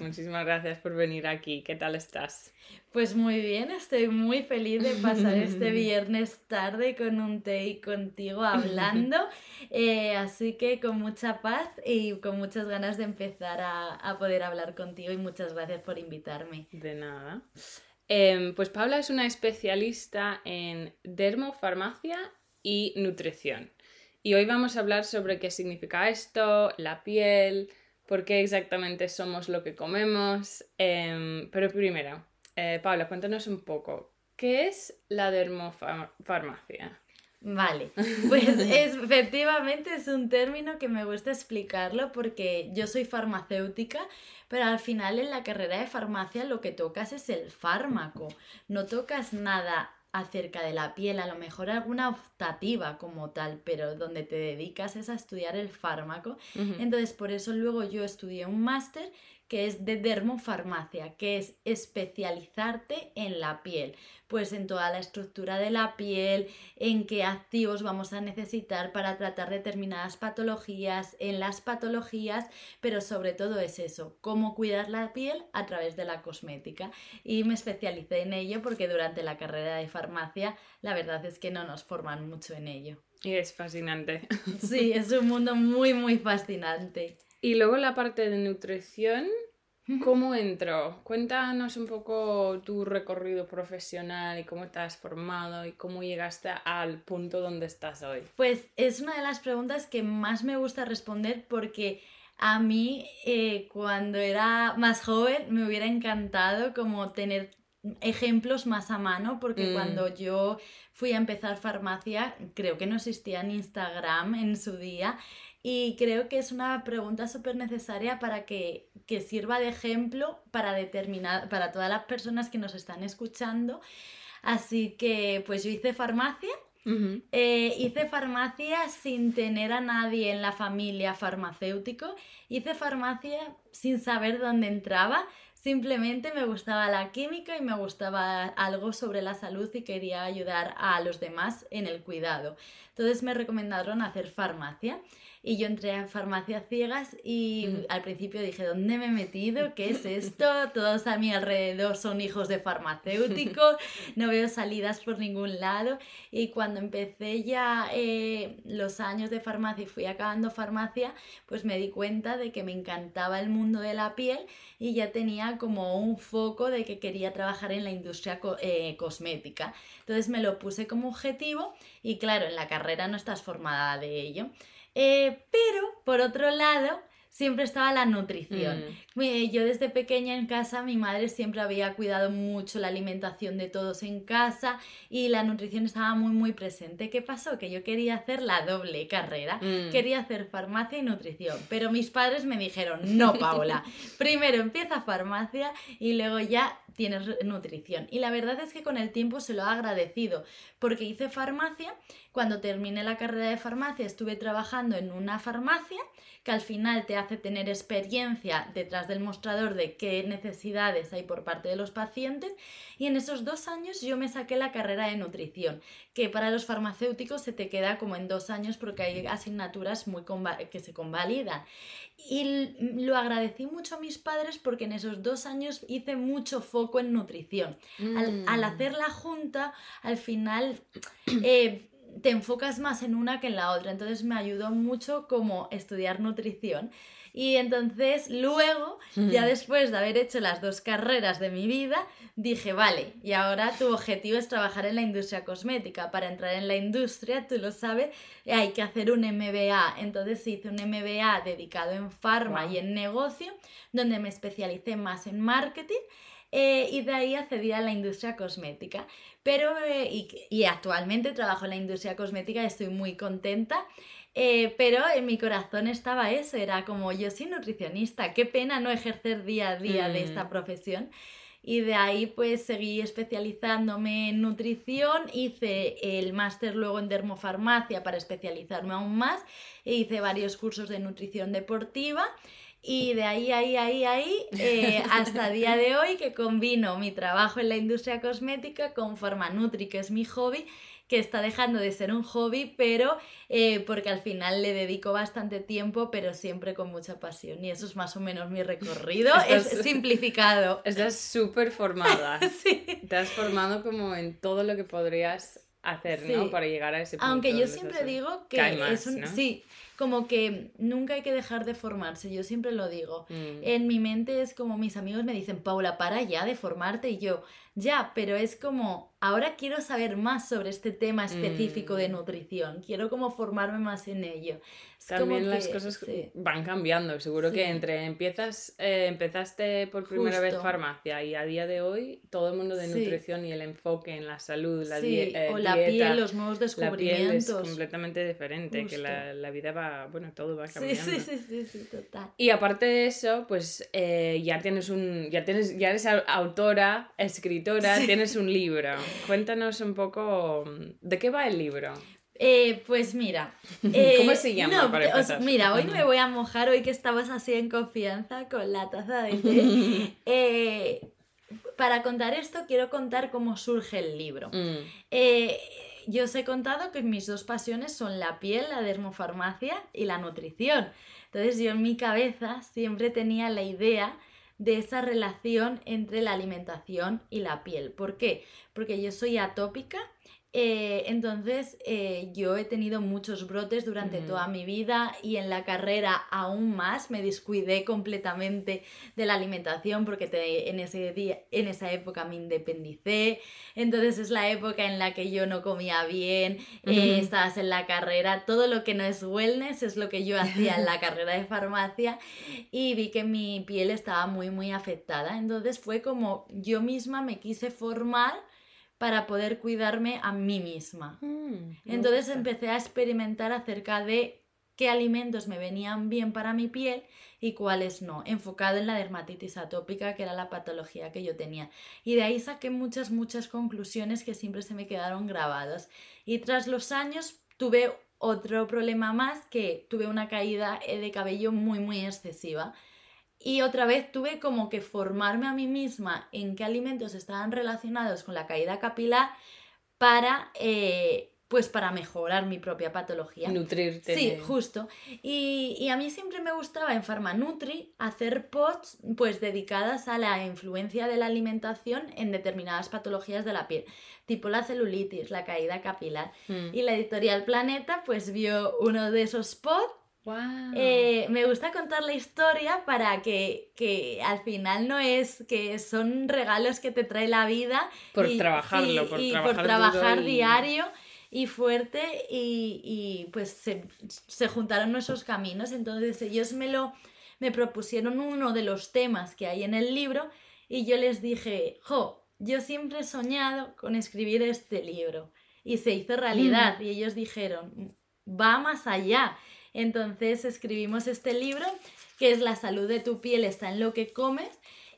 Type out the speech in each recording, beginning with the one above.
Muchísimas gracias por venir aquí. ¿Qué tal estás? Pues muy bien, estoy muy feliz de pasar este viernes tarde con un té y contigo hablando. Eh, así que con mucha paz y con muchas ganas de empezar a, a, poder hablar contigo y muchas gracias por invitarme. De nada. Em, pues Paula es una especialista en dermofarmacia y nutrición. Y hoy vamos a hablar sobre qué significa esto, la piel, por qué exactamente somos lo que comemos. Em, pero primero, eh, Paula, cuéntanos un poco, ¿qué es la dermofarmacia? Vale, pues efectivamente es un término que me gusta explicarlo porque yo soy farmacéutica, pero al final en la carrera de farmacia lo que tocas es el fármaco, no tocas nada acerca de la piel, a lo mejor alguna optativa como tal, pero donde te dedicas es a estudiar el fármaco. Entonces, por eso luego yo estudié un máster que es de dermofarmacia, que es especializarte en la piel, pues en toda la estructura de la piel, en qué activos vamos a necesitar para tratar determinadas patologías, en las patologías, pero sobre todo es eso, cómo cuidar la piel a través de la cosmética. Y me especialicé en ello porque durante la carrera de farmacia la verdad es que no nos forman mucho en ello. Y es fascinante. Sí, es un mundo muy, muy fascinante. Y luego la parte de nutrición, ¿cómo entró? Cuéntanos un poco tu recorrido profesional y cómo te has formado y cómo llegaste al punto donde estás hoy. Pues es una de las preguntas que más me gusta responder porque a mí eh, cuando era más joven me hubiera encantado como tener ejemplos más a mano porque mm. cuando yo fui a empezar farmacia creo que no existía en Instagram en su día y creo que es una pregunta súper necesaria para que, sirva de ejemplo para, determinar, para todas las personas que nos están escuchando. Así que pues yo hice farmacia. Eh, hice farmacia sin tener a nadie en la familia farmacéutico. Hice farmacia sin saber dónde entraba. Simplemente me gustaba la química y me gustaba algo sobre la salud y quería ayudar a los demás en el cuidado. Entonces me recomendaron hacer farmacia. Y yo entré a farmacias ciegas y al principio dije, ¿dónde me he metido? ¿Qué es esto? Todos a mi alrededor son hijos de farmacéuticos, no veo salidas por ningún lado. Y cuando empecé ya eh, los años de farmacia y fui acabando farmacia, pues me di cuenta de que me encantaba el mundo de la piel y ya tenía como un foco de que quería trabajar en la industria eh, cosmética. Entonces me lo puse como objetivo y claro, en la carrera no estás formada de ello. Eh, pero, por otro lado, siempre estaba la nutrición. Mm. Yo desde pequeña en casa, mi madre siempre había cuidado mucho la alimentación de todos en casa y la nutrición estaba muy, muy presente. ¿Qué pasó? Que yo quería hacer la doble carrera. Mm. Quería hacer farmacia y nutrición, pero mis padres me dijeron, no, Paula, primero empieza farmacia y luego ya tienes nutrición. Y la verdad es que con el tiempo se lo ha agradecido, porque hice farmacia, cuando terminé la carrera de farmacia estuve trabajando en una farmacia que al final te hace tener experiencia detrás del mostrador de qué necesidades hay por parte de los pacientes y en esos dos años yo me saqué la carrera de nutrición, que para los farmacéuticos se te queda como en dos años porque hay asignaturas muy que se convalidan. Y lo agradecí mucho a mis padres porque en esos dos años hice mucho foco en nutrición. Al, al, mm. hacer la junta, al final... Eh, te enfocas más en una que en la otra. Entonces me ayudó mucho como estudiar nutrición. Y entonces luego, ya después de haber hecho las dos carreras de mi vida, dije, vale, y ahora tu objetivo es trabajar en la industria cosmética. Para entrar en la industria, tú lo sabes, hay que hacer un MBA. Entonces hice un MBA dedicado en farma y en negocio, donde me especialicé más en marketing. Eh, y de ahí accedí a la industria cosmética. Pero, eh, y, actualmente trabajo en la industria cosmética y estoy muy contenta. Eh, pero en mi corazón estaba eso, era como yo soy nutricionista, qué pena no ejercer día a día de esta mm. profesión. Y de ahí pues seguí especializándome en nutrición, hice el máster luego en dermofarmacia para especializarme aún más, e hice varios cursos de nutrición deportiva Y de ahí, ahí, ahí, ahí, eh, hasta día de hoy que combino mi trabajo en la industria cosmética con Nutri, que es mi hobby, que está dejando de ser un hobby, pero eh, porque al final le dedico bastante tiempo, pero siempre con mucha pasión. Y eso es más o menos mi recorrido. es simplificado. Estás súper formada. sí. Te has formado como en todo lo que podrías hacer, ¿no? Para llegar a ese punto. Aunque yo siempre digo que, es un... Sí, como que nunca hay que dejar de formarse, yo siempre lo digo. Mm. En mi mente es como mis amigos me dicen, Paula, para ya de formarte y yo, ya, pero es como, ahora quiero saber más sobre este tema específico de mm. nutrición, quiero como formarme más en ello. También las cosas van cambiando, seguro que entre empiezas, eh, empezaste por primera vez farmacia y a día de hoy todo el mundo de nutrición y el enfoque en la salud, la, eh, o la piel, los nuevos descubrimientos. La piel es completamente diferente, que la, la, vida va, bueno, todo va cambiando. Sí, sí, sí, sí, total. Y aparte de eso, pues eh, ya tienes un, ya tienes, ya eres autora, escritora, tienes un libro. Cuéntanos un poco de qué va el libro. Eh, pues mira. ¿Cómo se eh, llama? mira, hoy me voy a mojar, hoy que estamos así en confianza con la taza de té. Eh, para contar esto, quiero contar cómo surge el libro. Mm. yo os he contado que mis dos pasiones son la piel, la dermofarmacia y la nutrición. Entonces, yo en mi cabeza siempre tenía la idea de esa relación entre la alimentación y la piel. ¿Por qué? Porque yo soy atópica eh, entonces, eh, yo he tenido muchos brotes durante toda mi vida y en la carrera aún más me descuidé completamente de la alimentación porque en, ese día, en esa época me independicé. Entonces es la época en la que yo no comía bien, eh, estabas en la carrera, todo lo que no es wellness es lo que yo hacía en la carrera de farmacia y vi que mi piel estaba muy, muy afectada. Entonces fue como yo misma me quise formar para poder cuidarme a mí misma. Mm, Entonces empecé a experimentar acerca de qué alimentos me venían bien para mi piel y cuáles no, enfocado en la dermatitis atópica, que era la patología que yo tenía. Y de ahí saqué muchas, muchas conclusiones que siempre se me quedaron grabadas. Y tras los años tuve otro problema más, que tuve una caída de cabello muy, muy excesiva. Y otra vez tuve como que formarme a mí misma en qué alimentos estaban relacionados con la caída capilar para, eh, pues para mejorar mi propia patología. Nutrirte. Sí, justo. Y, a mí siempre me gustaba en Pharmanutri hacer posts pues dedicadas a la influencia de la alimentación en determinadas patologías de la piel, tipo la celulitis, la caída capilar. Mm. Y la editorial Planeta pues vio uno de esos eh, me gusta contar la historia para que, al final no es que son regalos que te trae la vida. Por trabajarlo, por, trabajar, diario y fuerte y, pues se, juntaron nuestros caminos. Entonces ellos me lo me propusieron uno de los temas que hay en el libro y yo les dije, jo, yo siempre he soñado con escribir este libro. Y se hizo realidad. Mm. Y ellos dijeron, va más allá. Entonces escribimos este libro que es La salud de tu piel está en lo que comes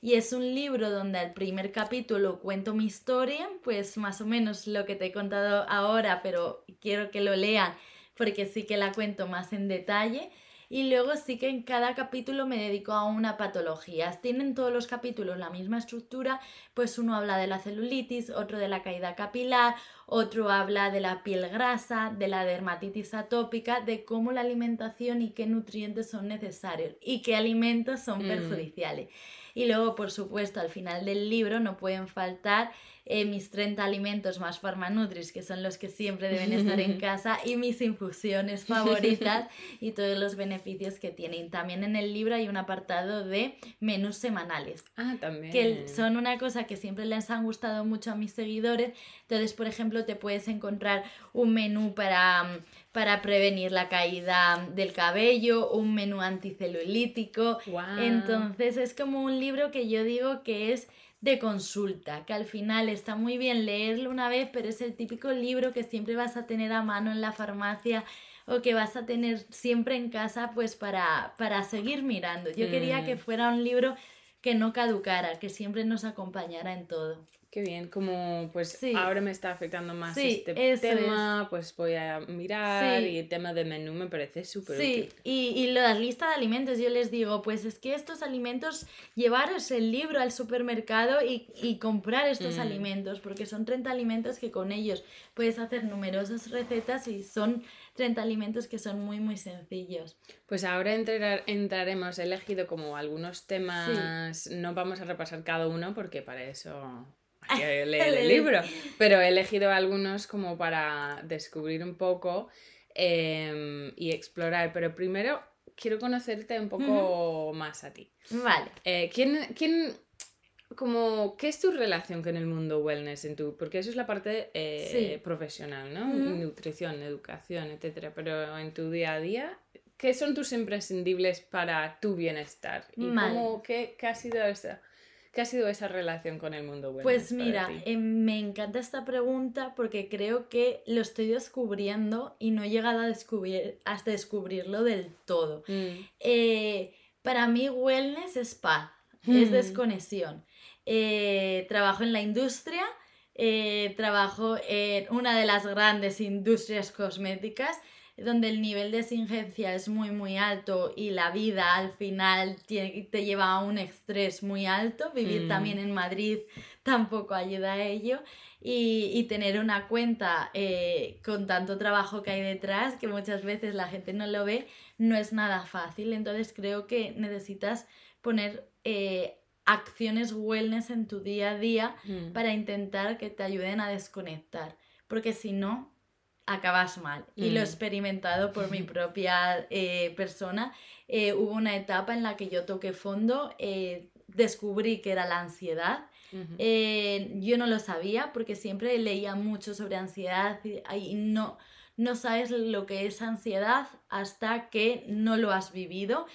y es un libro donde al primer capítulo cuento mi historia, pues más o menos lo que te he contado ahora, pero quiero que lo lean porque sí que la cuento más en detalle. Y luego sí que en cada capítulo me dedico a una patología. Tienen todos los capítulos la misma estructura, pues uno habla de la celulitis, otro de la caída capilar, otro habla de la piel grasa, de la dermatitis atópica, de cómo la alimentación y qué nutrientes son necesarios y qué alimentos son mm. perjudiciales. Y luego, por supuesto, al final del libro no pueden faltar eh, mis 30 alimentos más farmanutris, que son los que siempre deben estar en casa, y mis infusiones favoritas y todos los beneficios que tienen. También en el libro hay un apartado de menús semanales. Ah, también. Que son una cosa que siempre les han gustado mucho a mis seguidores. Entonces, por ejemplo, te puedes encontrar un menú para para prevenir la caída del cabello, un menú anticelulítico. Entonces es como un libro que yo digo que es de consulta, que al final está muy bien leerlo una vez, pero es el típico libro que siempre vas a tener a mano en la farmacia o que vas a tener siempre en casa pues para, para seguir mirando. Yo quería que mm. fuera un libro que no caducara, que siempre nos acompañara en todo. Qué bien, como pues Sí. ahora me está afectando más Sí, este tema, pues voy a mirar Sí. y el tema de menú me parece súper Sí, útil. y, y la lista de alimentos, yo les digo, pues es que estos alimentos, llevaros el libro al supermercado y, y comprar estos Mm. alimentos, porque son 30 alimentos que con ellos puedes hacer numerosas recetas y son 30 alimentos que son muy, muy sencillos. Pues ahora entrar- entraremos, he elegido como algunos temas, no vamos a repasar cada uno porque para eso leer el libro, pero he elegido algunos como para descubrir un poco em, y explorar, pero primero quiero conocerte un poco más a ti. Vale. Eh, ¿quién, quién, como, qué es tu relación con el mundo wellness en tu, porque eso es la parte eh, Sí. profesional, ¿no? Nutrición, educación, etcétera, pero en tu día a día, ¿qué son tus imprescindibles para tu bienestar? ¿Y Vale. cómo, qué, qué ha sido esa, qué ha sido esa relación con el mundo wellness Pues para mira, eh, me encanta esta pregunta porque creo que lo estoy descubriendo y no he llegado a, descubrir, a descubrirlo del todo. Mm, Eh, para mí wellness es paz, es Mm. desconexión. Eh, trabajo en la industria, eh, trabajo en una de las grandes industrias cosméticas donde el nivel de exigencia es muy muy alto y la vida al final tiene- te lleva a un estrés muy alto. Vivir Mm. también en Madrid tampoco ayuda a ello. Y, y tener una cuenta eh, con tanto trabajo que hay detrás, que muchas veces la gente no lo ve, no es nada fácil. Entonces creo que necesitas poner eh, acciones wellness en tu día a día mm. para intentar que te ayuden a desconectar. Porque si no, acabas mal. Y lo he Mm. experimentado por mi propia eh, persona. Eh, hubo una etapa en la que yo toqué fondo, eh, descubrí que era la ansiedad. Yo no lo sabía porque siempre leía mucho sobre ansiedad y, y no, no sabes lo que es ansiedad hasta que no lo has vivido.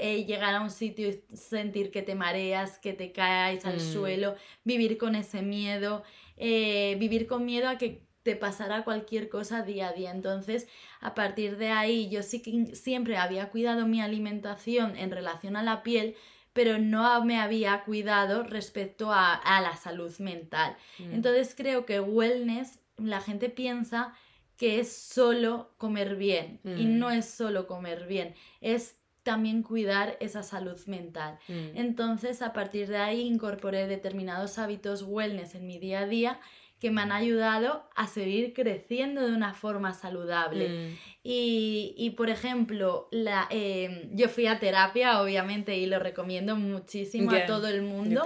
Eh, llegar a un sitio y sentir que te mareas, que te caes al Mm. suelo, vivir con ese miedo, eh, vivir con miedo a que te pasara cualquier cosa día a día. Entonces, a partir de ahí, yo sí que siempre había cuidado mi alimentación en relación a la piel, pero no me había cuidado respecto a, a la salud mental. Mm. Entonces creo que wellness, la gente piensa que es solo comer bien y Mm. no es solo comer bien, es también cuidar esa salud mental. Mm. Entonces a partir de ahí incorporé determinados hábitos wellness en mi día a día que me han ayudado a seguir creciendo de una forma saludable. Mm. Y, y, por ejemplo, la, eh, yo fui a terapia, obviamente, y lo recomiendo muchísimo a todo el mundo.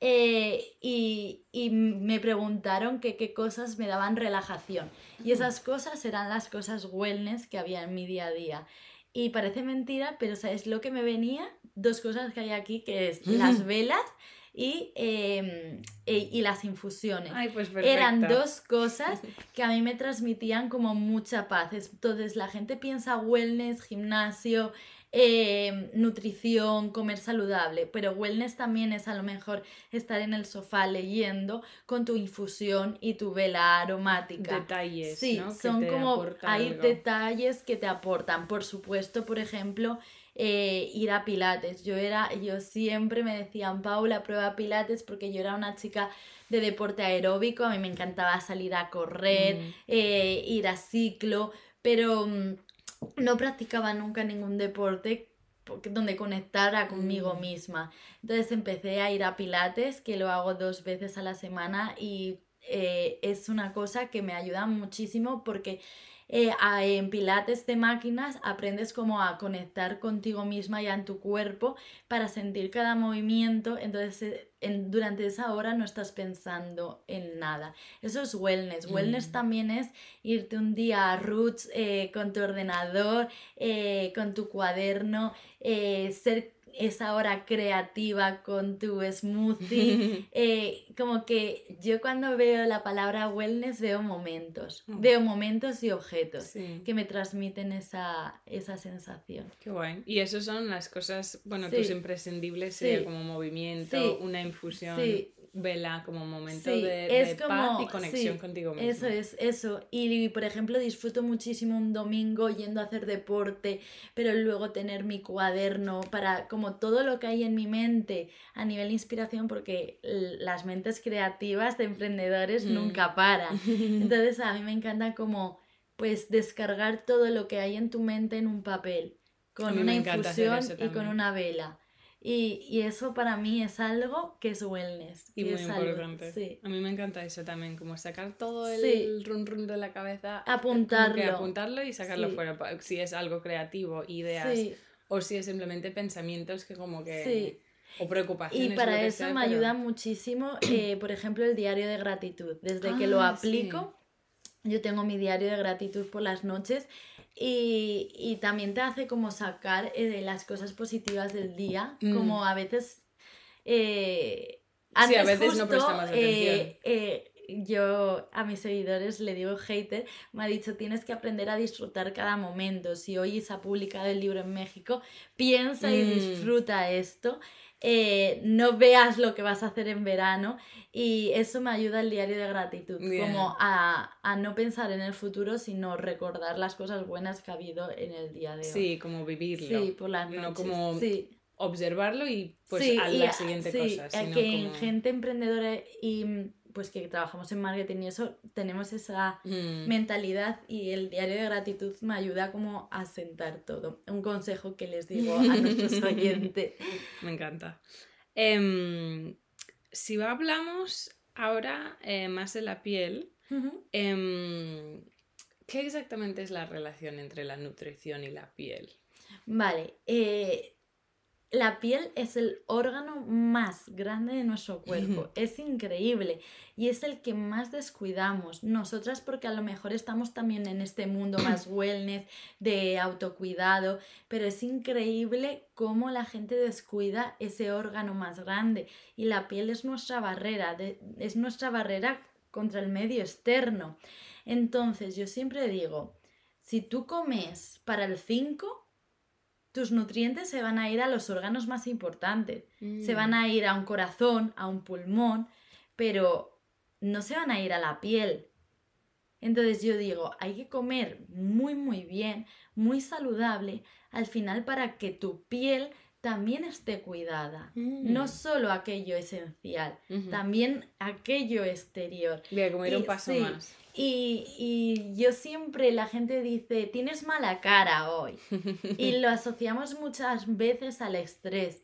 Eh, y, y me preguntaron que qué cosas me daban relajación. Y esas cosas eran las cosas wellness que había en mi día a día. Y parece mentira, pero ¿sabes lo que me venía? Dos cosas que hay aquí, que es las velas y, eh, e- y las infusiones. Ay, pues. Eran dos cosas que a mí me transmitían como mucha paz. Entonces la gente piensa wellness, gimnasio, eh, nutrición, comer saludable, pero wellness también es a lo mejor estar en el sofá leyendo con tu infusión y tu vela aromática. Detalles, Sí, son como, hay detalles que te aportan. Por supuesto, por ejemplo, eh, ir a Pilates. Yo era, yo siempre me decían, Paula, prueba Pilates porque yo era una chica de deporte aeróbico, a mí me encantaba salir a correr, Mm. eh, ir a ciclo, pero mm, no practicaba nunca ningún deporte donde conectara conmigo Mm. misma. Entonces empecé a ir a Pilates, que lo hago dos veces a la semana y eh, es una cosa que me ayuda muchísimo porque eh, a- en Pilates de máquinas aprendes como a conectar contigo misma y en tu cuerpo para sentir cada movimiento, entonces eh, en- durante esa hora no estás pensando en nada. Eso es wellness. Wellness Mm. también es irte un día a Roots eh, con tu ordenador, eh, con tu cuaderno, ser esa hora creativa con tu smoothie. Eh, como que yo cuando veo la palabra wellness veo momentos, Mm. veo momentos y objetos Sí. que me transmiten esa, esa sensación. Qué guay. Y eso son las cosas, bueno, Sí. tus imprescindibles, Sí. sería como movimiento, una infusión. Sí, vela como momento de, paz y conexión contigo mismo. Eso es, eso. Y, por ejemplo, disfruto muchísimo un domingo yendo a hacer deporte, pero luego tener mi cuaderno para como todo lo que hay en mi mente a nivel de inspiración, porque las mentes creativas de emprendedores mm. nunca paran. Entonces a mí me encanta como pues descargar todo lo que hay en tu mente en un papel, con una infusión y con una vela. Y, eso para mí es algo que es wellness. Y muy importante. A mí me encanta eso también, como sacar todo el run run de la cabeza. Apuntarlo. apuntarlo y sacarlo fuera. Si es algo creativo, ideas, o si es simplemente pensamientos que como que... O preocupaciones. Y para eso me ayuda muchísimo, eh, por ejemplo, el diario de gratitud. Desde que lo ah, aplico, yo tengo mi diario de gratitud por las noches y, también te hace como sacar eh, las cosas positivas del día, mm. como a veces... Eh, sí, a veces no prestamos eh, atención. yo a mis seguidores le digo hater, me ha dicho tienes que aprender a disfrutar cada momento. Si hoy se ha publicado el libro en México, piensa y mm. disfruta esto. Eh, no veas lo que vas a hacer en verano y eso me ayuda el diario de gratitud, como a, no pensar en el futuro, sino recordar las cosas buenas que ha habido en el día de hoy. Sí, como vivirlo. Sí, por las noches. No como observarlo y pues a la siguiente cosa. Sino que en gente emprendedora y pues que trabajamos en marketing y eso, tenemos esa mm. mentalidad y el diario de gratitud me ayuda como a sentar todo. Un consejo que les digo a nuestros oyentes. Me encanta. Em, si hablamos ahora eh, más de la piel, em, ¿qué exactamente es la relación entre la nutrición y la piel? Vale, eh, la piel es el órgano más grande de nuestro cuerpo, es increíble y es el que más descuidamos. Nosotras porque a lo mejor estamos también en este mundo más wellness, de autocuidado, pero es increíble cómo la gente descuida ese órgano más grande y la piel es nuestra barrera, es nuestra barrera contra el medio externo. Entonces yo siempre digo, si tú comes para el 5, tus nutrientes se van a ir a los órganos más importantes. Se van mm. a ir a un corazón, a un pulmón, pero no se van a ir a la piel. Entonces yo digo, hay que comer muy, muy bien, muy saludable, al final para que tu piel también esté cuidada. No mm. solo aquello esencial, también aquello exterior. Voy a comer un paso más. Y, yo siempre, la gente dice, tienes mala cara hoy. y lo asociamos muchas veces al estrés.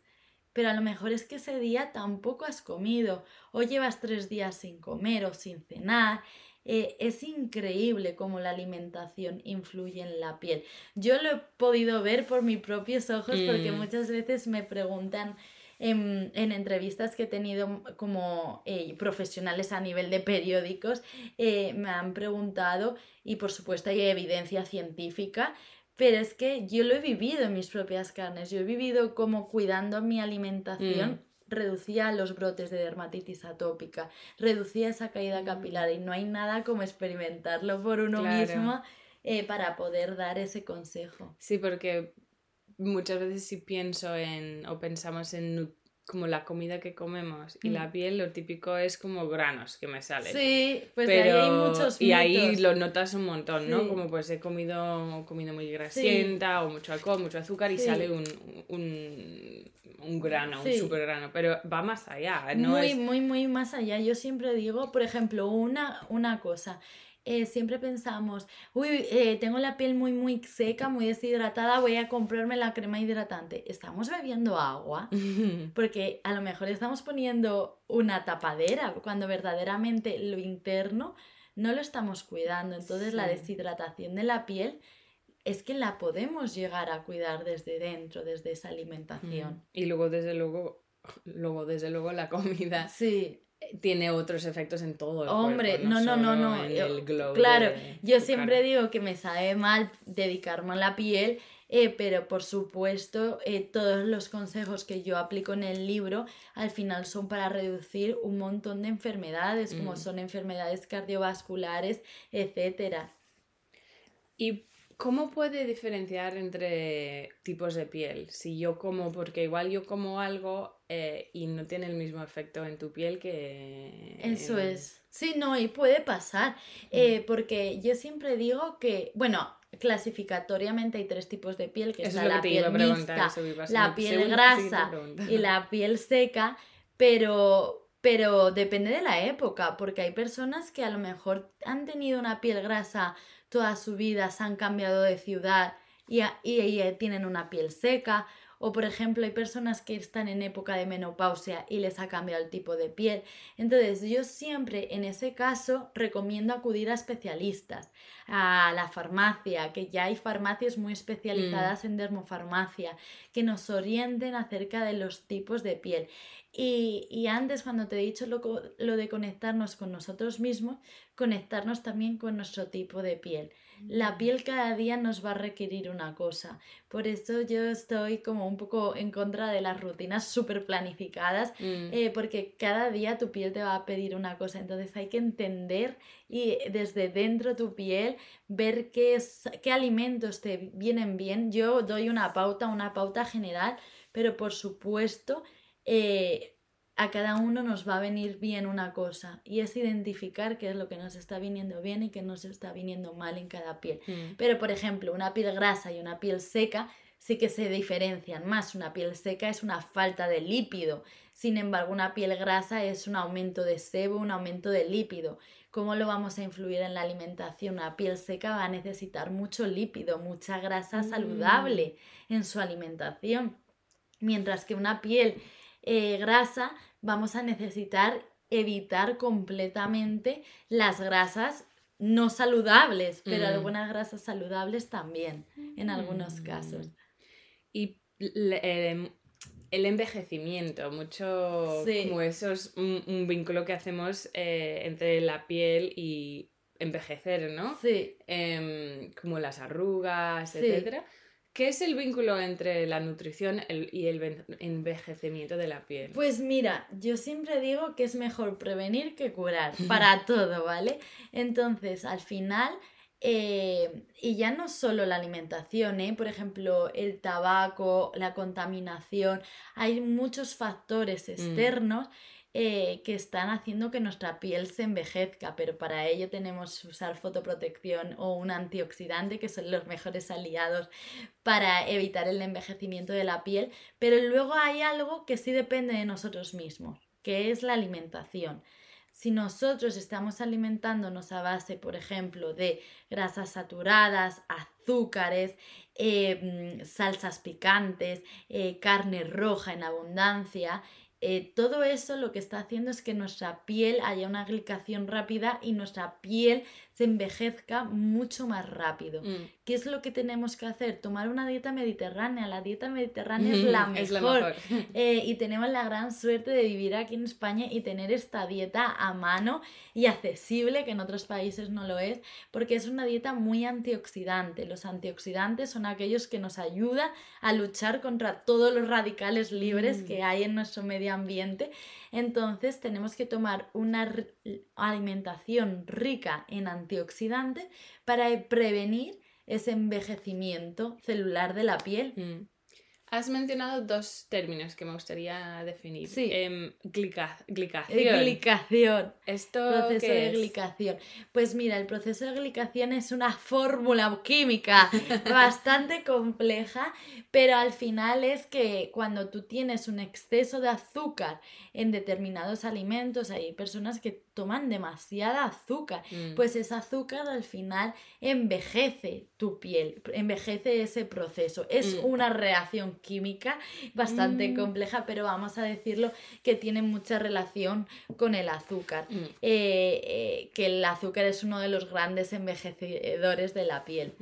Pero a lo mejor es que ese día tampoco has comido o llevas tres días sin comer o sin cenar. Eh, es increíble cómo la alimentación influye en la piel. Yo lo he podido ver por mis propios ojos porque mm. muchas veces me preguntan, en, entrevistas que he tenido como eh, profesionales a nivel de periódicos, eh, me han preguntado, y por supuesto hay evidencia científica, pero es que yo lo he vivido en mis propias carnes, yo he vivido como cuidando mi alimentación. Mm. Reducía los brotes de dermatitis atópica, reducía esa caída mm. capilar y no hay nada como experimentarlo por uno mismo eh, para poder dar ese consejo. Sí, porque muchas veces si pienso en o pensamos en como la comida que comemos y la mm. piel, lo típico es como granos que me salen. Sí, pues ahí hay muchos Y ahí lo notas un montón, ¿no? Como pues he comido, comido muy grasienta o mucho alcohol, mucho azúcar y sale un, un, un, grano, un super grano, pero va más allá, ¿no? Muy, muy, muy más allá. Yo siempre digo, por ejemplo, una, una cosa, eh, siempre pensamos, uy, eh, tengo la piel muy, muy seca, muy deshidratada, voy a comprarme la crema hidratante. ¿Estamos bebiendo agua? Porque a lo mejor estamos poniendo una tapadera, cuando verdaderamente lo interno no lo estamos cuidando. Entonces la deshidratación de la piel es que la podemos llegar a cuidar desde dentro, desde esa alimentación. Y luego, desde luego, luego, desde luego, la comida. Sí tiene otros efectos en todo el Hombre, no, no, no, no, el Claro, yo siempre digo que me sabe mal dedicarme a la piel, eh, pero por supuesto eh, todos los consejos que yo aplico en el libro al final son para reducir un montón de enfermedades, como mm. son enfermedades cardiovasculares, etcétera. Y ¿Cómo puede diferenciar entre tipos de piel? Si yo como, porque igual yo como algo eh, y no tiene el mismo efecto en tu piel que... Eso es. Sí, no, y puede pasar. Mm. eh, porque yo siempre digo que, bueno, clasificatoriamente hay tres tipos de piel, que Eso es es la, que piel mixta, la piel grasa y la piel seca, pero, pero depende de la época, porque hay personas que a lo mejor han tenido una piel grasa toda su vida, se han cambiado de ciudad y, a- y- y tienen una piel seca. O por ejemplo, hay personas que están en época de menopausia y les ha cambiado el tipo de piel. Entonces, yo siempre en ese caso recomiendo acudir a especialistas, a la farmacia, que ya hay farmacias muy especializadas en dermofarmacia, que nos orienten acerca de los tipos de piel. Y, y antes, cuando te he dicho lo, lo de conectarnos con nosotros mismos, conectarnos también con nuestro tipo de piel. La piel cada día nos va a requerir una cosa. Por eso yo estoy como un poco en contra de las rutinas súper planificadas, Mm. eh, porque cada día tu piel te va a pedir una cosa. Entonces hay que entender y desde dentro tu piel ver qué, es- qué alimentos te vienen bien. Yo doy una pauta, una pauta general, pero por supuesto eh, a cada uno nos va a venir bien una cosa y es identificar qué es lo que nos está viniendo bien y qué nos está viniendo mal en cada piel. Mm. Pero, por ejemplo, una piel grasa y una piel seca sí que se diferencian más. Una piel seca es una falta de lípido. Sin embargo, una piel grasa es un aumento de sebo, un aumento de lípido. ¿Cómo lo vamos a influir en la alimentación? Una piel seca va a necesitar mucho lípido, mucha grasa Mm. saludable en su alimentación. Mientras que una piel eh, grasa vamos a necesitar evitar completamente las grasas no saludables, pero Mm. algunas grasas saludables también, en algunos casos. Y le- em, el envejecimiento, mucho Sí. como eso es un, un vínculo que hacemos eh, entre la piel y envejecer, ¿no? Sí, Em, como las arrugas, Sí. etcétera. ¿Qué es el vínculo entre la nutrición y el envejecimiento de la piel? Pues mira, yo siempre digo que es mejor prevenir que curar, para todo, ¿vale? Entonces, al final, eh, y ya no solo la alimentación, ¿eh? Por ejemplo, el tabaco, la contaminación, hay muchos factores externos eh, que están haciendo que nuestra piel se envejezca, pero para ello tenemos que usar fotoprotección o un antioxidante, que son los mejores aliados para evitar el envejecimiento de la piel, pero luego hay algo que sí depende de nosotros mismos, que es la alimentación. Si nosotros estamos alimentándonos a base, por ejemplo, de grasas saturadas, azúcares, eh, mm, salsas picantes, eh, carne roja en abundancia, eh, todo eso lo que está haciendo es que nuestra piel haya una glicación rápida y nuestra piel se envejezca mucho más rápido. Mm. ¿Qué es lo que tenemos que hacer? Tomar una dieta mediterránea. La dieta mediterránea es la mejor. Es la mejor. Eh, y tenemos la gran suerte de vivir aquí en España y tener esta dieta a mano y accesible, que en otros países no lo es, porque es una dieta muy antioxidante. Los antioxidantes son aquellos que nos ayudan a luchar contra todos los radicales libres Mm. que hay en nuestro medio ambiente. Entonces tenemos que tomar una alimentación rica en antioxidantes para prevenir ese envejecimiento celular de la piel. Mm. Has mencionado dos términos que me gustaría definir. Sí. Em, glica- Eh, glicación. Glicación. ¿Esto Proceso de es? glicación. Pues mira, el proceso de glicación es una fórmula química bastante compleja, pero al final es que cuando tú tienes un exceso de azúcar en determinados alimentos, hay personas que toman demasiada azúcar, Mm. pues ese azúcar al final envejece tu piel, envejece ese proceso. Es Mm. una reacción química bastante Mm. compleja, pero vamos a decirlo que tiene mucha relación con el azúcar. Eh, eh, que el azúcar es uno de los grandes envejecedores de la piel.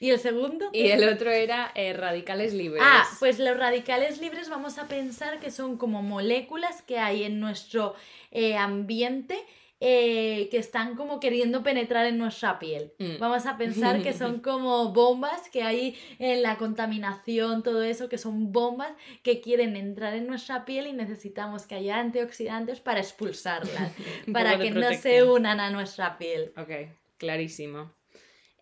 ¿Y el segundo? Y el otro era eh, radicales libres. Ah, pues los radicales libres vamos a pensar que son como moléculas que hay en nuestro eh, ambiente eh, que están como queriendo penetrar en nuestra piel. Mm. Vamos a pensar que son como bombas que hay en la contaminación, todo eso, que son bombas que quieren entrar en nuestra piel y necesitamos que haya antioxidantes para expulsarlas, para que no se unan a nuestra piel. Ok, clarísimo.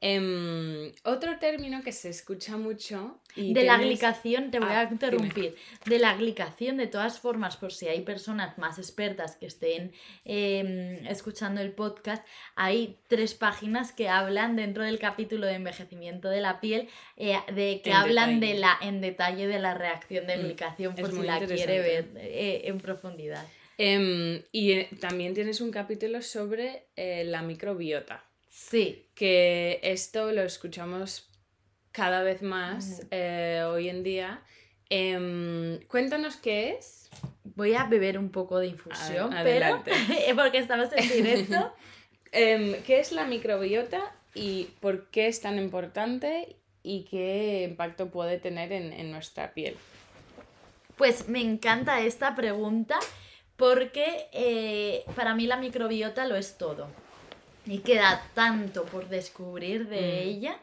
Em, otro término que se escucha mucho. Y de la tienes- glicación, te voy Ah, a interrumpir. De la glicación, de todas formas, por si hay personas más expertas que estén em, escuchando el podcast, hay tres páginas que hablan dentro del capítulo de envejecimiento de la piel, eh, de que En hablan detalle. de la, en detalle de la reacción de Mm, glicación, por si la quiere ver eh, en profundidad. Em, y eh, también tienes un capítulo sobre la microbiota. Sí, que esto lo escuchamos cada vez más eh, hoy en día. Em, cuéntanos qué es. voy a beber un poco de infusión, A- pero porque estamos en directo. Em, ¿Qué es la microbiota y por qué es tan importante y qué impacto puede tener en, en nuestra piel? Pues me encanta esta pregunta porque eh, para mí la microbiota lo es todo. Y queda tanto por descubrir de Mm. ella.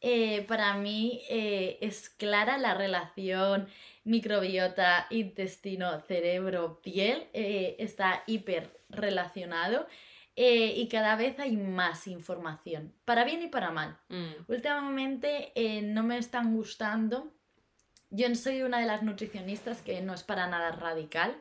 Eh, para mí eh, es clara la relación microbiota, intestino, cerebro, piel. eh, está hiper relacionado y cada vez hay más información, para bien y para mal. Mm, Últimamente no me están gustando. Yo no soy una de las nutricionistas que no es para nada radical,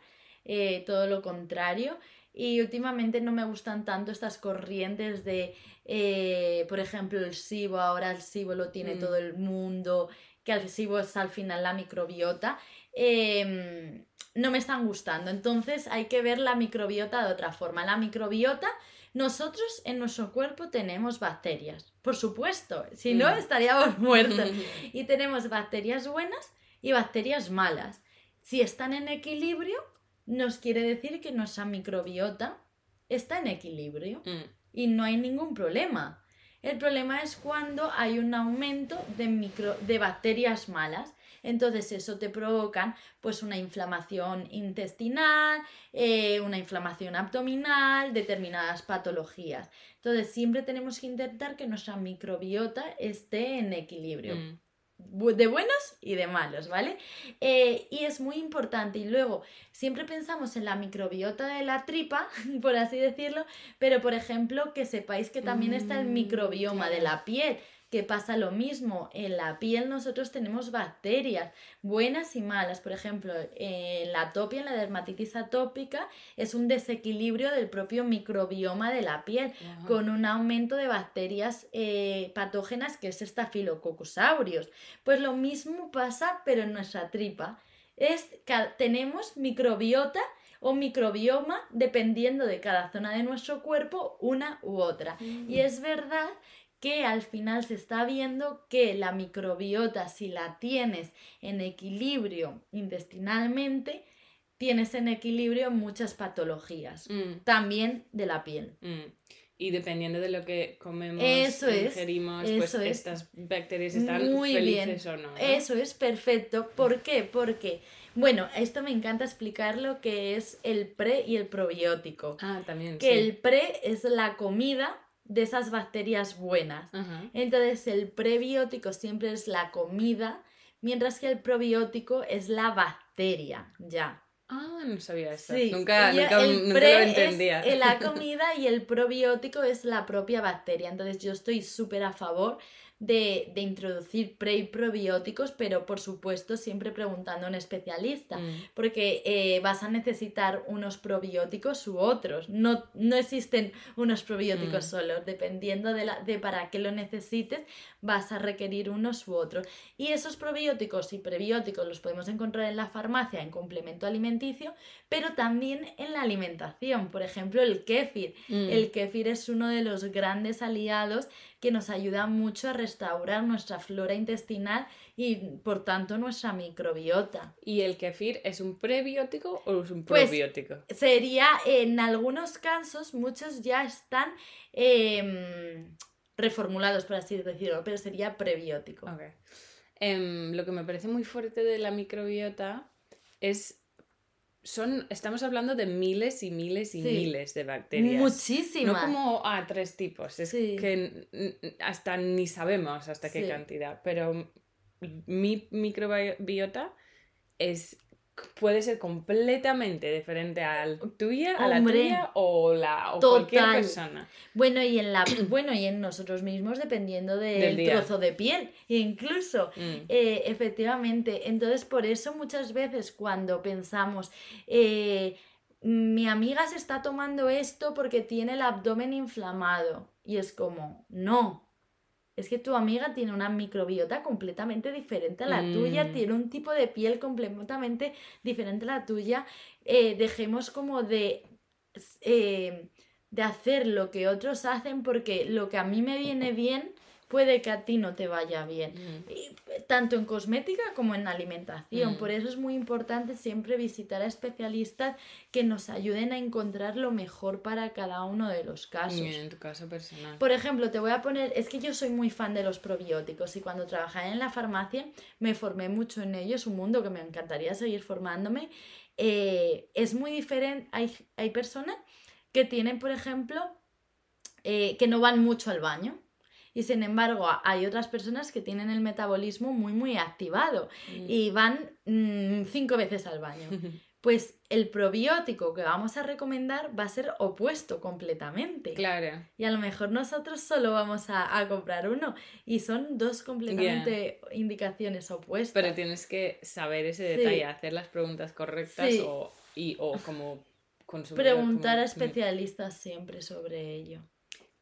todo lo contrario. Y últimamente no me gustan tanto estas corrientes de, eh, por ejemplo, el SIBO, ahora el SIBO lo tiene Mm. todo el mundo, que el SIBO es al final la microbiota. em, no me están gustando. Entonces hay que ver la microbiota de otra forma. La microbiota, nosotros en nuestro cuerpo tenemos bacterias, por supuesto, si no Mm. estaríamos muertos. Y tenemos bacterias buenas y bacterias malas. Si están en equilibrio, nos quiere decir que nuestra microbiota está en equilibrio Mm, y no hay ningún problema. El problema es cuando hay un aumento de, micro, de bacterias malas. Entonces eso te provocan pues una inflamación intestinal, eh, una inflamación abdominal, determinadas patologías. Entonces siempre tenemos que intentar que nuestra microbiota esté en equilibrio mm, de buenos y de malos, ¿vale? Eh, y es muy importante. Y luego, siempre pensamos en la microbiota de la tripa, por así decirlo, pero por ejemplo, que sepáis que también está el Mm, microbioma de la piel, que pasa lo mismo. En la piel nosotros tenemos bacterias buenas y malas. Por ejemplo, en la atopia, en la dermatitis atópica, es un desequilibrio del propio microbioma de la piel con un aumento de bacterias eh, patógenas que es Staphylococcus aureus. Pues lo mismo pasa, pero en nuestra tripa. Es, tenemos microbiota o microbioma dependiendo de cada zona de nuestro cuerpo, una u otra. Y es verdad que al final se está viendo que la microbiota, si la tienes en equilibrio intestinalmente, tienes en equilibrio muchas patologías, Mm, también de la piel. mm. Y dependiendo de lo que comemos, Eso es, ingerimos, pues eso es. estas bacterias están Muy bien. felices o no. ¿no? Eso es perfecto. ¿Por qué? Porque, bueno, esto me encanta explicar lo que es el pre y el probiótico. Ah, también. Que sí. el pre es la comida de esas bacterias buenas. Entonces el prebiótico siempre es la comida, mientras que el probiótico es la bacteria, ya. Ah, no sabía esto. Sí, Nunca, nunca, el nunca pre lo es, entendía. eh, la comida y el probiótico es la propia bacteria. Entonces yo estoy súper a favor de, de introducir pre y probióticos, pero por supuesto siempre preguntando a un especialista. Mm, Porque eh, vas a necesitar unos probióticos u otros. No, no existen unos probióticos Mm. solos. Dependiendo de, la, de para qué lo necesites, vas a requerir unos u otros. Y esos probióticos y prebióticos los podemos encontrar en la farmacia en complemento alimenticio, pero también en la alimentación. Por ejemplo, el kéfir. mm. El kéfir es uno de los grandes aliados que nos ayuda mucho a restaurar nuestra flora intestinal y por tanto nuestra microbiota. ¿Y el kefir es un prebiótico o es un Pues, probiótico? Sería, en algunos casos, muchos ya están em, reformulados, por así decirlo, pero sería prebiótico. Em, lo que me parece muy fuerte de la microbiota es. Son, estamos hablando de miles y miles y Sí. miles de bacterias. Muchísimas. No como a tres tipos, es Sí. que hasta ni sabemos hasta qué Sí. cantidad, pero mi microbiota es puede ser completamente diferente a la tuya, a la tuya o, la, o cualquier persona. Bueno, y en la bueno, y en nosotros mismos dependiendo Del trozo de piel, incluso. Mm. Eh, efectivamente, entonces por eso muchas veces cuando pensamos, eh, mi amiga se está tomando esto porque tiene el abdomen inflamado, y es como, no, es que tu amiga tiene una microbiota completamente diferente a la tuya, Mm. tiene un tipo de piel completamente diferente a la tuya, eh, dejemos como de... eh, de hacer lo que otros hacen porque lo que a mí me viene bien puede que a ti no te vaya bien Mm. y, eh, tanto en cosmética como en alimentación. Mm. Por eso es muy importante siempre visitar a especialistas que nos ayuden a encontrar lo mejor para cada uno de los casos. Y en tu caso personal. Por ejemplo, te voy a poner, es que yo soy muy fan de los probióticos y cuando trabajaba en la farmacia me formé mucho en ello, es un mundo que me encantaría seguir formándome. Eh, es muy diferente, hay, hay personas que tienen, por ejemplo, eh, que no van mucho al baño. Y sin embargo, hay otras personas que tienen el metabolismo muy, muy activado Mm. y van mm, cinco veces al baño. Pues el probiótico que vamos a recomendar va a ser opuesto completamente. Claro. Y a lo mejor nosotros solo vamos a, a comprar uno. Y son dos completamente indicaciones opuestas. Pero tienes que saber ese Sí. detalle, hacer las preguntas correctas Sí. o, y, o como. Preguntar a especialistas siempre sobre ello.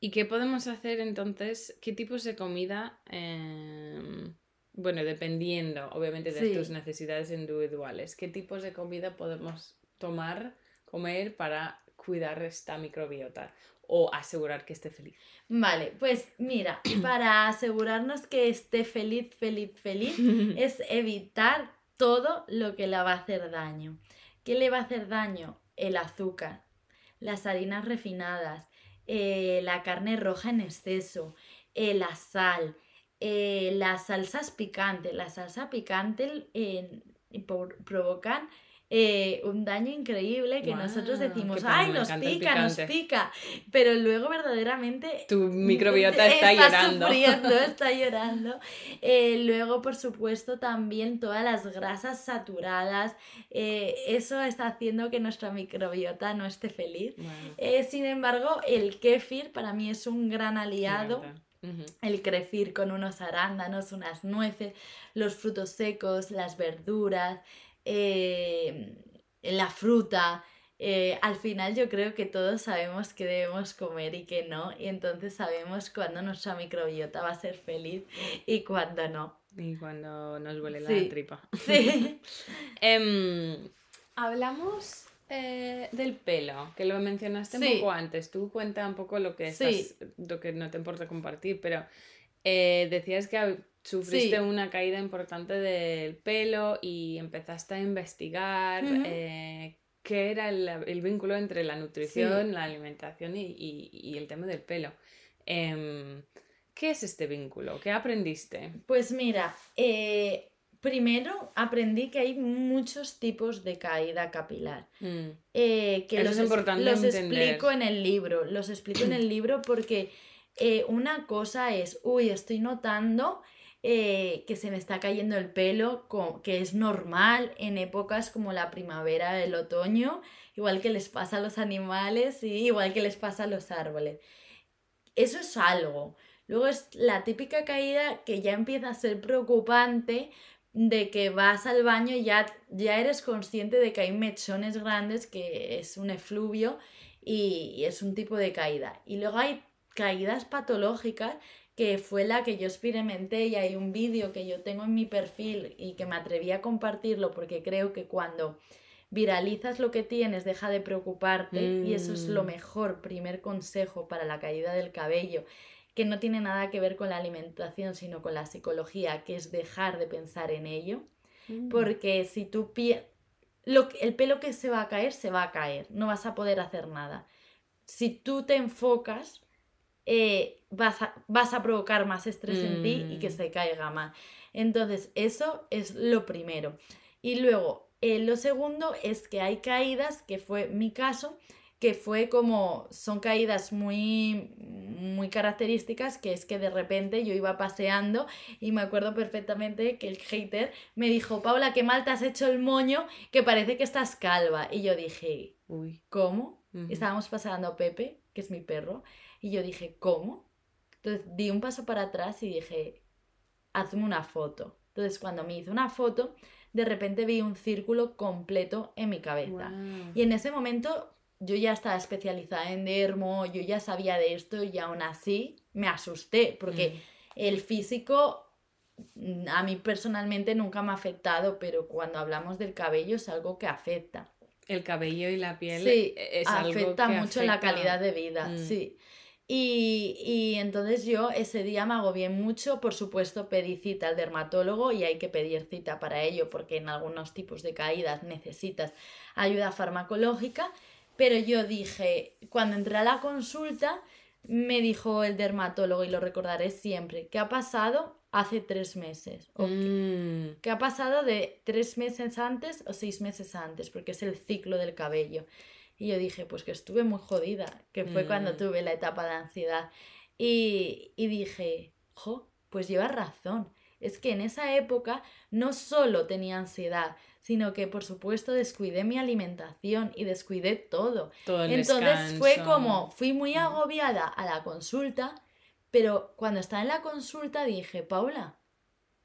¿Y qué podemos hacer entonces? ¿Qué tipos de comida? em, bueno, dependiendo obviamente de Sí. tus necesidades individuales, ¿qué tipos de comida podemos tomar, comer para cuidar esta microbiota o asegurar que esté feliz? Vale, pues mira, para asegurarnos que esté feliz, feliz, feliz, es evitar todo lo que le va a hacer daño. ¿Qué le va a hacer daño? El azúcar, las harinas refinadas, eh, la carne roja en exceso, eh, la sal, eh, las salsas picantes. La salsa picante eh, provocan eh, un daño increíble que nosotros decimos, pena, ¡ay, nos pica, nos picante". pica! Pero luego verdaderamente Tu microbiota está, llorando. sufriendo, está llorando. Eh, luego, por supuesto, también todas las grasas saturadas. eh, eso está haciendo que nuestra microbiota no esté feliz. Sin embargo, el kéfir para mí es un gran aliado. El kéfir con unos arándanos, unas nueces, los frutos secos, las verduras, eh, la fruta. eh, al final yo creo que todos sabemos que debemos comer y que no, y entonces sabemos cuándo nuestra microbiota va a ser feliz y cuándo no. Y cuando nos huele la Sí. tripa. Sí. Em, hablamos eh, del pelo, que lo mencionaste un poco antes. Tú cuenta un poco lo que, Sí. estás, lo que no te importa compartir, pero eh, decías que sufriste Sí. una caída importante del pelo y empezaste a investigar eh, qué era el, el vínculo entre la nutrición, la alimentación y, y- y el tema del pelo. Em, ¿Qué es este vínculo? ¿Qué aprendiste? Pues mira, eh, primero aprendí que hay muchos tipos de caída capilar. Mm, eh, que Eso los, es importante los entender. explico en el libro. Los explico en el libro porque una cosa es, uy, estoy notando eh, que se me está cayendo el pelo, que es normal en épocas como la primavera, el otoño, igual que les pasa a los animales y igual que les pasa a los árboles. Eso es algo. Luego es la típica caída que ya empieza a ser preocupante de que vas al baño y ya, ya eres consciente de que hay mechones grandes, que es un efluvio y es un tipo de caída. Y luego hay caídas patológicas, que fue la que yo experimenté y hay un vídeo que yo tengo en mi perfil y que me atreví a compartirlo porque creo que cuando viralizas lo que tienes deja de preocuparte y eso es lo Mm. mejor, primer consejo para la caída del cabello que no tiene nada que ver con la alimentación, sino con la psicología, que es dejar de pensar en ello. Porque si tú pi- lo que- el pelo que se va a caer, se va a caer, no vas a poder hacer nada. Si tú te enfocas, eh, vas, a, vas a provocar más estrés en ti y que Mm. se caiga más. Entonces, eso es lo primero. Y luego, eh, lo segundo es que hay caídas, que fue mi caso, que fue como, son caídas muy, muy características, que es que de repente yo iba paseando y me acuerdo perfectamente que el hater me dijo, Paula, qué mal te has hecho el moño, que parece que estás calva. Y yo dije, Uy. ¿cómo? Estábamos paseando a Pepe, que es mi perro, y yo dije, ¿cómo? Entonces di un paso para atrás y dije, hazme una foto. Entonces cuando me hizo una foto, de repente vi un círculo completo en mi cabeza. Y en ese momento yo ya estaba especializada en dermo, yo ya sabía de esto y aún así me asusté porque el físico mm, a mí personalmente nunca me ha afectado, pero cuando hablamos del cabello es algo que afecta. El cabello y la piel Sí, es algo afecta que mucho en la afecta- calidad de vida, Mm. sí. Y, y entonces yo ese día me agobié mucho, por supuesto pedí cita al dermatólogo y hay que pedir cita para ello porque en algunos tipos de caídas necesitas ayuda farmacológica, pero yo dije, cuando entré a la consulta, me dijo el dermatólogo y lo recordaré siempre, ¿qué ha pasado hace tres meses? Mm, ¿Qué ha pasado de tres meses antes o seis meses antes? Porque es el ciclo del cabello. Y yo dije, pues que estuve muy jodida, que fue cuando Mm. tuve la etapa de ansiedad. Y, y dije, jo, pues llevas razón. Es que en esa época no solo tenía ansiedad, sino que por supuesto descuidé mi alimentación y descuidé todo. todo el Entonces fue como, fui muy Mm. agobiada a la consulta, pero cuando estaba en la consulta dije, Paula,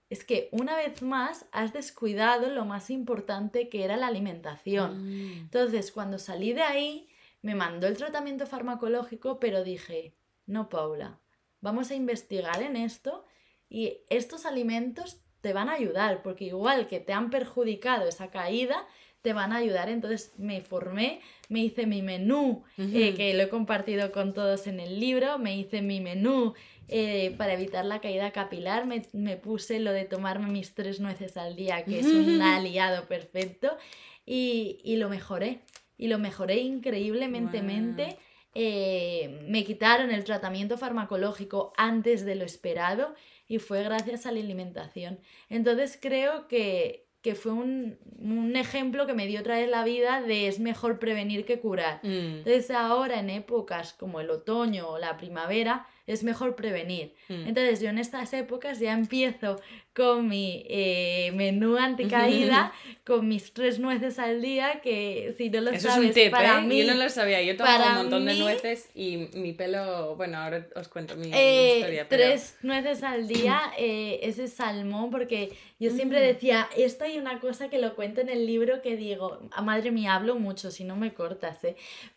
es que una vez más has descuidado lo más importante que era la alimentación. Mm, Entonces, cuando salí de ahí, me mandó el tratamiento farmacológico, pero dije, no, Paula, vamos a investigar en esto y estos alimentos te van a ayudar, porque igual que te han perjudicado esa caída, te van a ayudar. Entonces me formé, me hice mi menú, eh, que lo he compartido con todos en el libro, me hice mi menú eh, para evitar la caída capilar, me, me puse lo de tomarme mis tres nueces al día, que es un aliado perfecto, y, y lo mejoré. Y lo mejoré increíblemente. Eh, me quitaron el tratamiento farmacológico antes de lo esperado y fue gracias a la alimentación. Entonces creo que, que fue un, un ejemplo que me dio otra vez la vida de es mejor prevenir que curar. mm, Entonces ahora en épocas como el otoño o la primavera es mejor prevenir. mm. Entonces yo en estas épocas ya empiezo con mi eh, menú anticaída, con mis tres nueces al día, que si no lo Eso es sabes, un tip, para ¿eh? mí... Yo no lo sabía. Yo tomo un montón de mí- nueces y mi pelo... Bueno, ahora os cuento mi Eh, historia, pero... tres nueces al día, eh, ese salmón, porque yo siempre Mm. decía, esto hay una cosa que lo cuento en el libro que digo, a madre mía, hablo mucho, si no me cortas, ¿eh?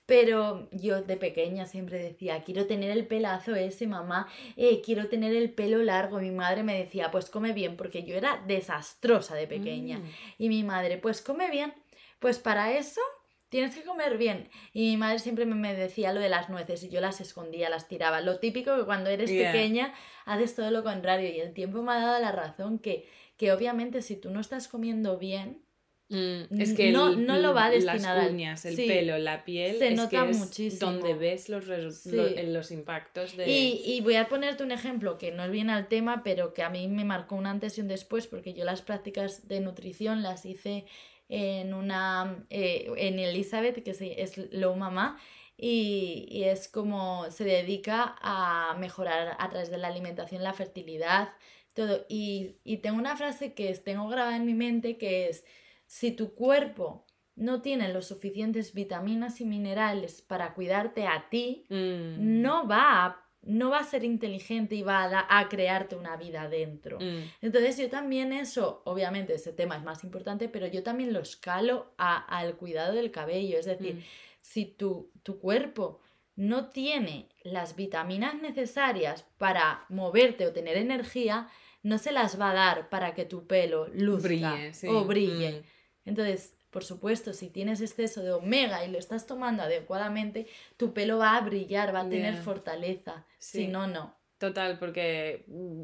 Pero yo de pequeña siempre decía, quiero tener el pelazo ese, mamá, eh, quiero tener el pelo largo. Mi madre me decía, pues come bien, porque yo era desastrosa de pequeña. Mm. Y mi madre, pues come bien. Pues para eso tienes que comer bien. Y mi madre siempre me- decía lo de las nueces y yo las escondía, las tiraba. Lo típico que cuando eres Yeah. pequeña haces todo lo contrario. Y el tiempo me ha dado la razón que, que obviamente si tú no estás comiendo bien, Mm, es que No- el- no lo va las destinado al- uñas, el sí. pelo, la piel, Se es nota que es muchísimo. donde ves los, Sí. en los impactos de... Y, y voy a ponerte un ejemplo que no es bien al tema, pero que a mí me marcó un antes y un después, porque yo las prácticas de nutrición las hice en una eh, en Elizabeth, que es Low Mama, y, y es como se dedica a mejorar a través de la alimentación la fertilidad, todo. Y, y tengo una frase que tengo grabada en mi mente que es, si tu cuerpo no tiene los suficientes vitaminas y minerales para cuidarte a ti, Mm, no va a, no va a ser inteligente y va a, crearte una vida dentro. mm, Entonces yo también eso, obviamente ese tema es más importante, pero yo también lo escalo al cuidado del cabello. Es decir, mm. si tu, tu cuerpo no tiene las vitaminas necesarias para moverte o tener energía, no se las va a dar para que tu pelo luzca Brille, sí. o brille. Mm. Entonces, por supuesto, si tienes exceso de omega y lo estás tomando adecuadamente, tu pelo va a brillar, va a tener Yeah. fortaleza. Sí. Si no, no. Total, porque mm,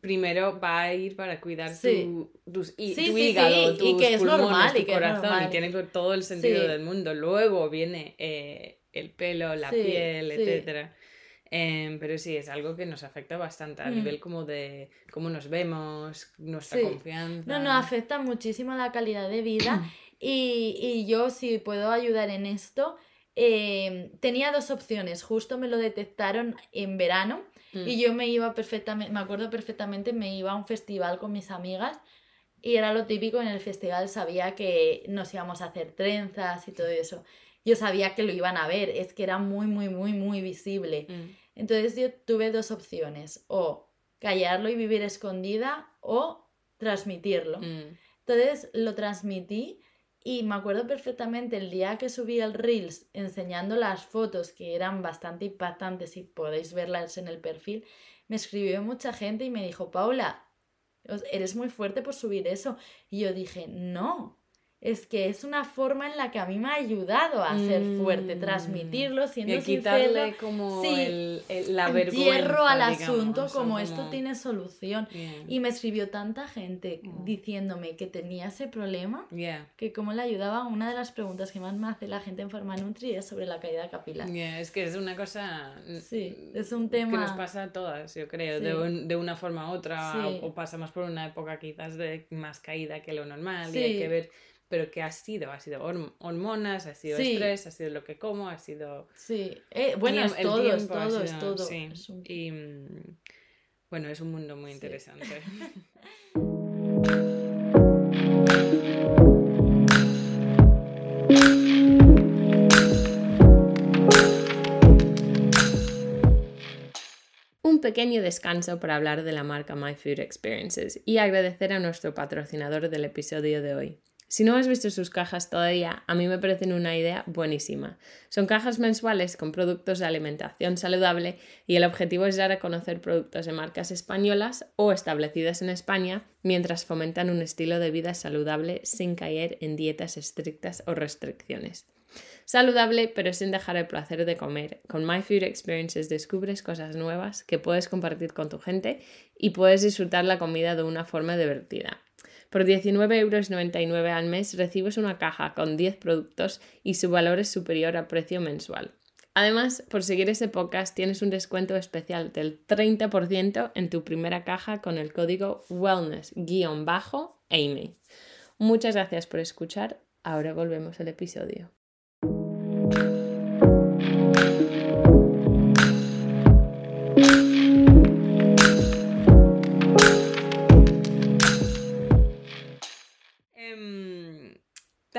primero va a ir para cuidar Sí. tu, tus- y- Sí, tu hígado, y tus que es pulmones, normal, tu y que es corazón, normal. y tiene todo el sentido del mundo. Luego viene eh, el pelo, la piel, etcétera. Em, pero sí, es algo que nos afecta bastante a Mm. nivel como de cómo nos vemos, nuestra Sí. confianza. No, no, afecta muchísimo la calidad de vida y, y yo si puedo ayudar en esto, eh, tenía dos opciones. Justo me lo detectaron en verano y Mm. yo me iba perfectamente, me acuerdo perfectamente, me iba a un festival con mis amigas y era lo típico en el festival, sabía que nos íbamos a hacer trenzas y todo eso. Yo sabía que lo iban a ver, es que era muy, muy, muy, muy visible. Mm. Entonces yo tuve dos opciones, o callarlo y vivir escondida o transmitirlo. Mm. Entonces lo transmití y me acuerdo perfectamente el día que subí el Reels enseñando las fotos que eran bastante impactantes y podéis verlas en el perfil, me escribió mucha gente y me dijo, Paula, eres muy fuerte por subir eso. Y yo dije, no, es que es una forma en la que a mí me ha ayudado a ser fuerte, Mm. transmitirlo, siendo Y quitarle como Sí, el, el- la vergüenza. hierro al digamos, asunto como esto tiene solución. Y me escribió tanta gente Mm. diciéndome que tenía ese problema Yeah. que cómo le ayudaba. Una de las preguntas que más me hace la gente en Forma Nutri es sobre la caída capilar. Yeah, Es que es una cosa Sí, es un que tema... nos pasa a todas, yo creo, Sí. de, un- de una forma u otra, Sí. o, o pasamos por una época quizás de más caída que lo normal, y hay que ver, pero ¿qué ha sido? Ha sido horm- hormonas, ha sido Sí. estrés, ha sido lo que como, ha sido... Sí, eh, bueno, es todo, tiempo, todo, es todo. sí. Es un- Y mm, bueno, es un mundo muy Sí. interesante. Un pequeño descanso para hablar de la marca My Food Experiences y agradecer a nuestro patrocinador del episodio de hoy. Si no has visto sus cajas todavía, a mí me parecen una idea buenísima. Son cajas mensuales con productos de alimentación saludable y el objetivo es dar a conocer productos de marcas españolas o establecidas en España mientras fomentan un estilo de vida saludable sin caer en dietas estrictas o restricciones. Saludable, pero sin dejar el placer de comer. Con My Food Experiences descubres cosas nuevas que puedes compartir con tu gente y puedes disfrutar la comida de una forma divertida. Por 19,99 euros al mes recibes una caja con 10 productos y su valor es superior al precio mensual. Además, por seguir ese podcast tienes un descuento especial del 30% en tu primera caja con el código wellness-amy. Muchas gracias por escuchar. Ahora volvemos al episodio.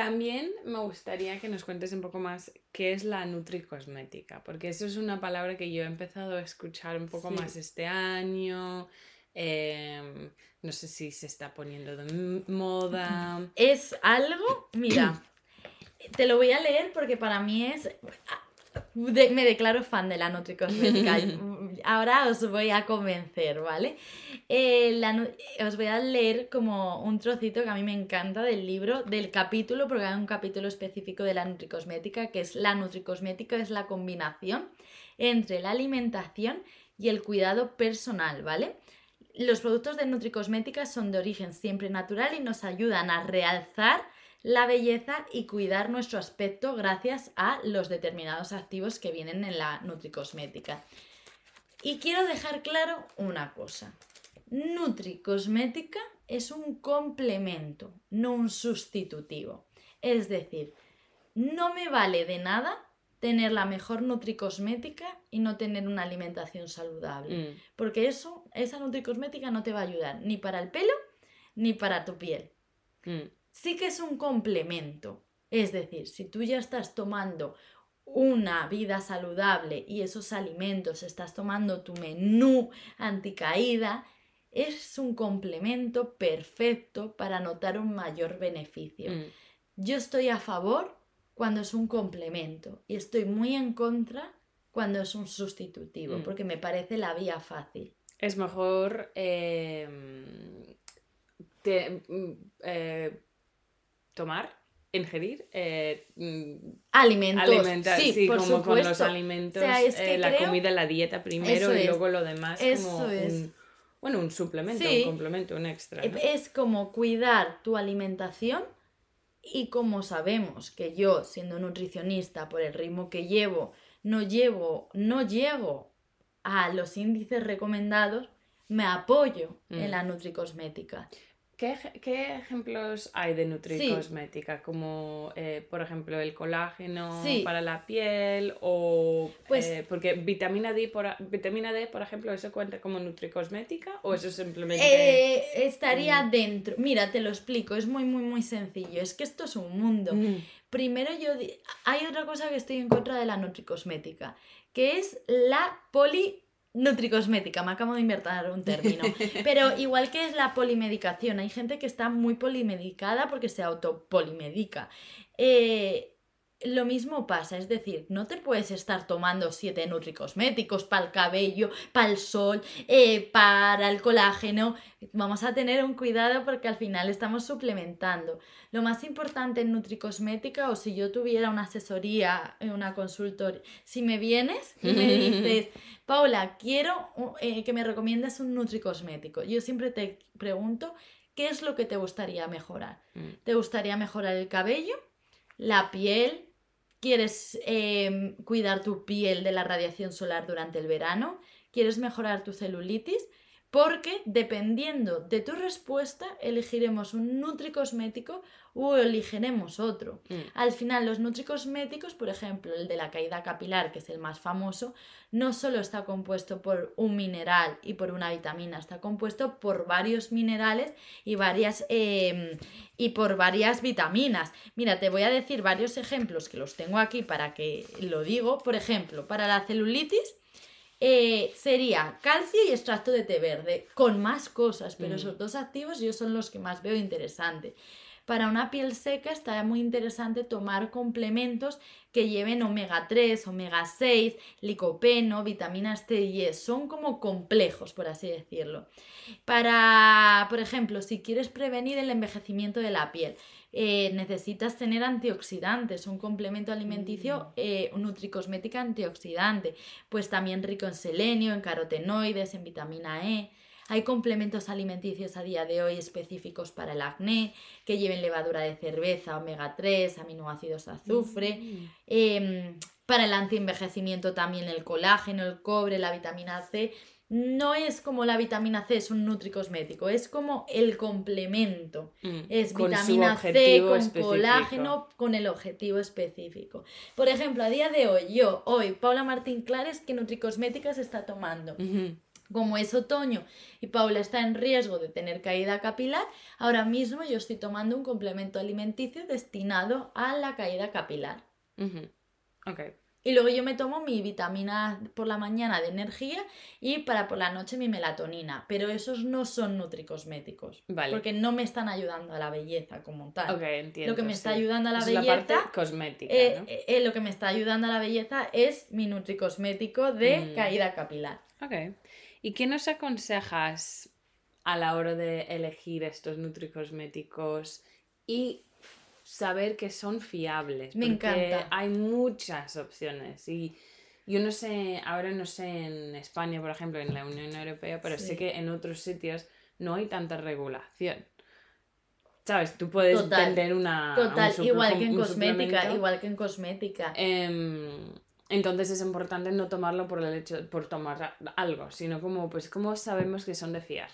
También me gustaría que nos cuentes un poco más qué es la nutricosmética, porque eso es una palabra que yo he empezado a escuchar un poco Sí. más este año. em, no sé si se está poniendo de moda. Es algo, mira, te lo voy a leer porque para mí es... de- me declaro fan de la nutricosmética. Ahora os voy a convencer, ¿vale? Eh, os voy a leer como un trocito que a mí me encanta del libro, del capítulo, porque hay un capítulo específico de la nutricosmética, que es la nutricosmética, es la combinación entre la alimentación y el cuidado personal, ¿vale? Los productos de nutricosmética son de origen siempre natural y nos ayudan a realzar la belleza y cuidar nuestro aspecto gracias a los determinados activos que vienen en la nutricosmética. Y quiero dejar claro una cosa. Nutricosmética es un complemento, no un sustitutivo. Es decir, no me vale de nada tener la mejor nutricosmética y no tener una alimentación saludable. Mm, Porque eso, esa nutricosmética no te va a ayudar ni para el pelo ni para tu piel. mm, Sí que es un complemento. Es decir, si tú ya estás tomando una vida saludable y esos alimentos, estás tomando tu menú anticaída, es un complemento perfecto para notar un mayor beneficio. mm. Yo estoy a favor cuando es un complemento y estoy muy en contra cuando es un sustitutivo, Mm. porque me parece la vía fácil. Es mejor em, te- mm, eh, tomar, ingerir, eh, mm, Alimentos, alimentar, sí, sí, por como con los supuesto. alimentos, O sea, es que eh, la creo- comida, la dieta primero Eso y es. luego lo demás Eso como es. un, bueno, un suplemento, Sí. un complemento, un extra. ¿no? Es como cuidar tu alimentación y como sabemos que yo, siendo nutricionista, por el ritmo que llevo, no llevo, no llego a los índices recomendados, me apoyo Mm. en la nutricosmética. ¿Qué, ej- qué ejemplos hay de nutricosmética? Como, eh, por ejemplo, el colágeno Sí. para la piel o... Pues- eh, porque vitamina D, por, vitamina D, por ejemplo, ¿eso cuenta como nutricosmética o eso simplemente... Eh, estaría Mm. dentro. Mira, te lo explico, es muy, muy, muy sencillo. Es que esto es un mundo. Mm, Primero yo... Hay otra cosa que estoy en contra de la nutricosmética, que es la polinutricosmética. Me acabo de inventar un término. Pero igual que es la polimedicación, hay gente que está muy polimedicada porque se autopolimedica. Eh, lo mismo pasa, es decir, no te puedes estar tomando siete nutricosméticos para el cabello, para el sol, eh, para el colágeno. Vamos a tener un cuidado porque al final estamos suplementando. Lo más importante en nutricosmética, o si yo tuviera una asesoría, una consultoría, si me vienes y me dices, Paula, quiero eh, que me recomiendes un nutricosmético, yo siempre te pregunto, ¿qué es lo que te gustaría mejorar? mm. ¿Te gustaría mejorar el cabello? ¿La piel? ¿Quieres eh, cuidar tu piel de la radiación solar durante el verano? ¿Quieres mejorar tu celulitis? Porque dependiendo de tu respuesta, elegiremos un nutricosmético o elegiremos otro. Mm. Al final, los nutricosméticos, por ejemplo, el de la caída capilar, que es el más famoso, no solo está compuesto por un mineral y por una vitamina, está compuesto por varios minerales y varias eh, y por varias vitaminas. Mira, te voy a decir varios ejemplos que los tengo aquí para que lo digo. Por ejemplo, para la celulitis eh, sería calcio y extracto de té verde, con más cosas, pero Mm. esos dos activos yo son los que más veo interesantes. Para una piel seca está muy interesante tomar complementos que lleven omega 3, omega 6, licopeno, vitaminas T y E. Son como complejos, por así decirlo. Para, por ejemplo, si quieres prevenir el envejecimiento de la piel, eh, necesitas tener antioxidantes, un complemento alimenticio, eh, un nutricosmética antioxidante, pues también rico en selenio, en carotenoides, en vitamina E. Hay complementos alimenticios a día de hoy específicos para el acné, que lleven levadura de cerveza, omega 3, aminoácidos azufre. Mm. Em, para el antienvejecimiento también el colágeno, el cobre, la vitamina C. No es como la vitamina C, es un nutricosmético, es como el complemento. Mm. Es vitamina C con específico. colágeno con el objetivo específico. Por ejemplo, a día de hoy, yo, hoy, Paula Martín Clares, ¿qué nutricosmética se está tomando? Como es otoño y Paula está en riesgo de tener caída capilar, ahora mismo yo estoy tomando un complemento alimenticio destinado a la caída capilar. Ok. Y luego yo me tomo mi vitamina por la mañana de energía y para por la noche mi melatonina. Pero esos no son nutricosméticos. Vale. Porque no me están ayudando a la belleza como tal. Ok, entiendo. Lo que me está ayudando a la es belleza. la parte cosmética, eh, ¿no? eh, lo que me está ayudando a la belleza es mi nutricosmético de Mm. caída capilar. Ok. ¿Y qué nos aconsejas a la hora de elegir estos nutricosméticos y saber que son fiables? Me Porque encanta. hay muchas opciones y yo no sé, ahora no sé en España, por ejemplo, en la Unión Europea, pero sé Sí. que en otros sitios no hay tanta regulación. ¿Sabes? Tú puedes Total, vender una... Total, un igual que en cosmética, igual que en cosmética. Entonces es importante no tomarlo por el hecho por tomar algo, sino como pues cómo sabemos que son de fiar.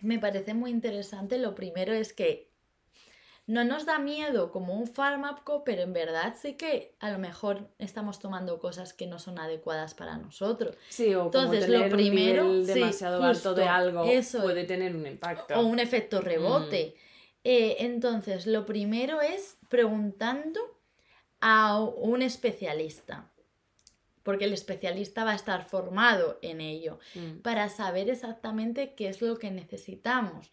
Me parece muy interesante. Lo primero es que no nos da miedo como un fármaco, pero en verdad sí que a lo mejor estamos tomando cosas que no son adecuadas para nosotros. Sí, o Entonces, como lo primero, un nivel sí, demasiado alto de algo eso puede tener un impacto. O un efecto rebote. Eh, entonces, lo primero es preguntando a un especialista, porque el especialista va a estar formado en ello. Mm, para saber exactamente qué es lo que necesitamos.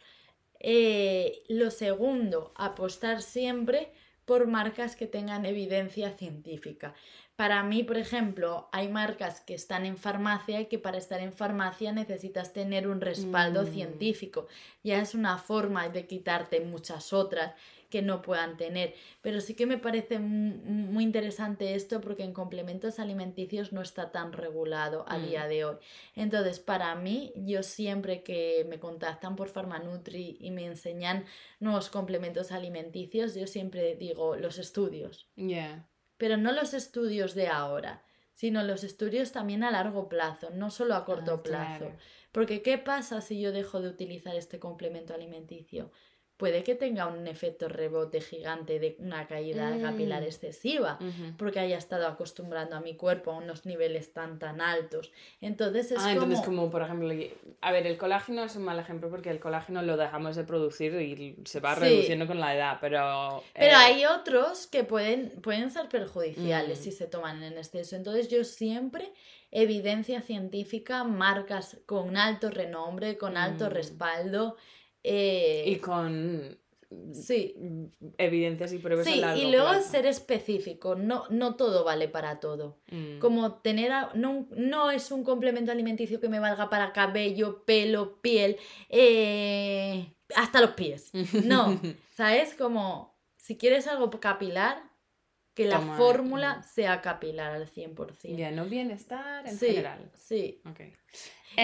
Eh, lo segundo, apostar siempre por marcas que tengan evidencia científica. Para mí, por ejemplo, hay marcas que están en farmacia y que para estar en farmacia necesitas tener un respaldo Mm. científico. Ya es una forma de quitarte muchas otras que no puedan tener. Pero sí que me parece mu- muy interesante esto porque en complementos alimenticios no está tan regulado a Mm. día de hoy. Entonces, para mí, yo siempre que me contactan por Farmanutri y me enseñan nuevos complementos alimenticios, yo siempre digo los estudios. yeah. Pero no los estudios de ahora, sino los estudios también a largo plazo, no solo a corto Ah, plazo. claro. Porque ¿qué pasa si yo dejo de utilizar este complemento alimenticio? Puede que tenga un efecto rebote gigante de una caída capilar Mm. excesiva, Ujú. porque haya estado acostumbrando a mi cuerpo a unos niveles tan tan altos. Entonces es Ah, como... entonces como por ejemplo, a ver, el colágeno es un mal ejemplo porque el colágeno lo dejamos de producir y se va Sí. reduciendo con la edad, pero... Pero eh, hay otros que pueden, pueden ser perjudiciales Mm. si se toman en exceso. Entonces yo siempre, evidencia científica, marcas con alto renombre, con alto Mm. respaldo. Eh, Y con sí. evidencias y pruebas a Sí, largo y luego plazo. ser específico, no, no todo vale para todo. Mm. Como tener, a- no, no es un complemento alimenticio que me valga para cabello, pelo, piel, eh, hasta los pies. No, ¿sabes? Como si quieres algo capilar, que la Toma, fórmula mm. sea capilar al 100%. Ya, no bienestar en sí, general. sí. Ok. Y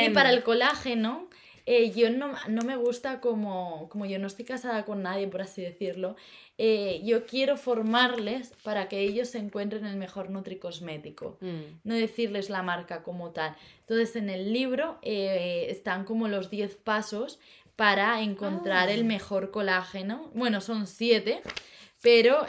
Em, para el colágeno, eh, yo no, no me gusta como, como yo no estoy casada con nadie, por así decirlo, eh, yo quiero formarles para que ellos encuentren el mejor nutricosmético. mm, No decirles la marca como tal. Entonces en el libro eh, están como los 10 pasos para encontrar Ah. el mejor colágeno. Bueno, son 7, pero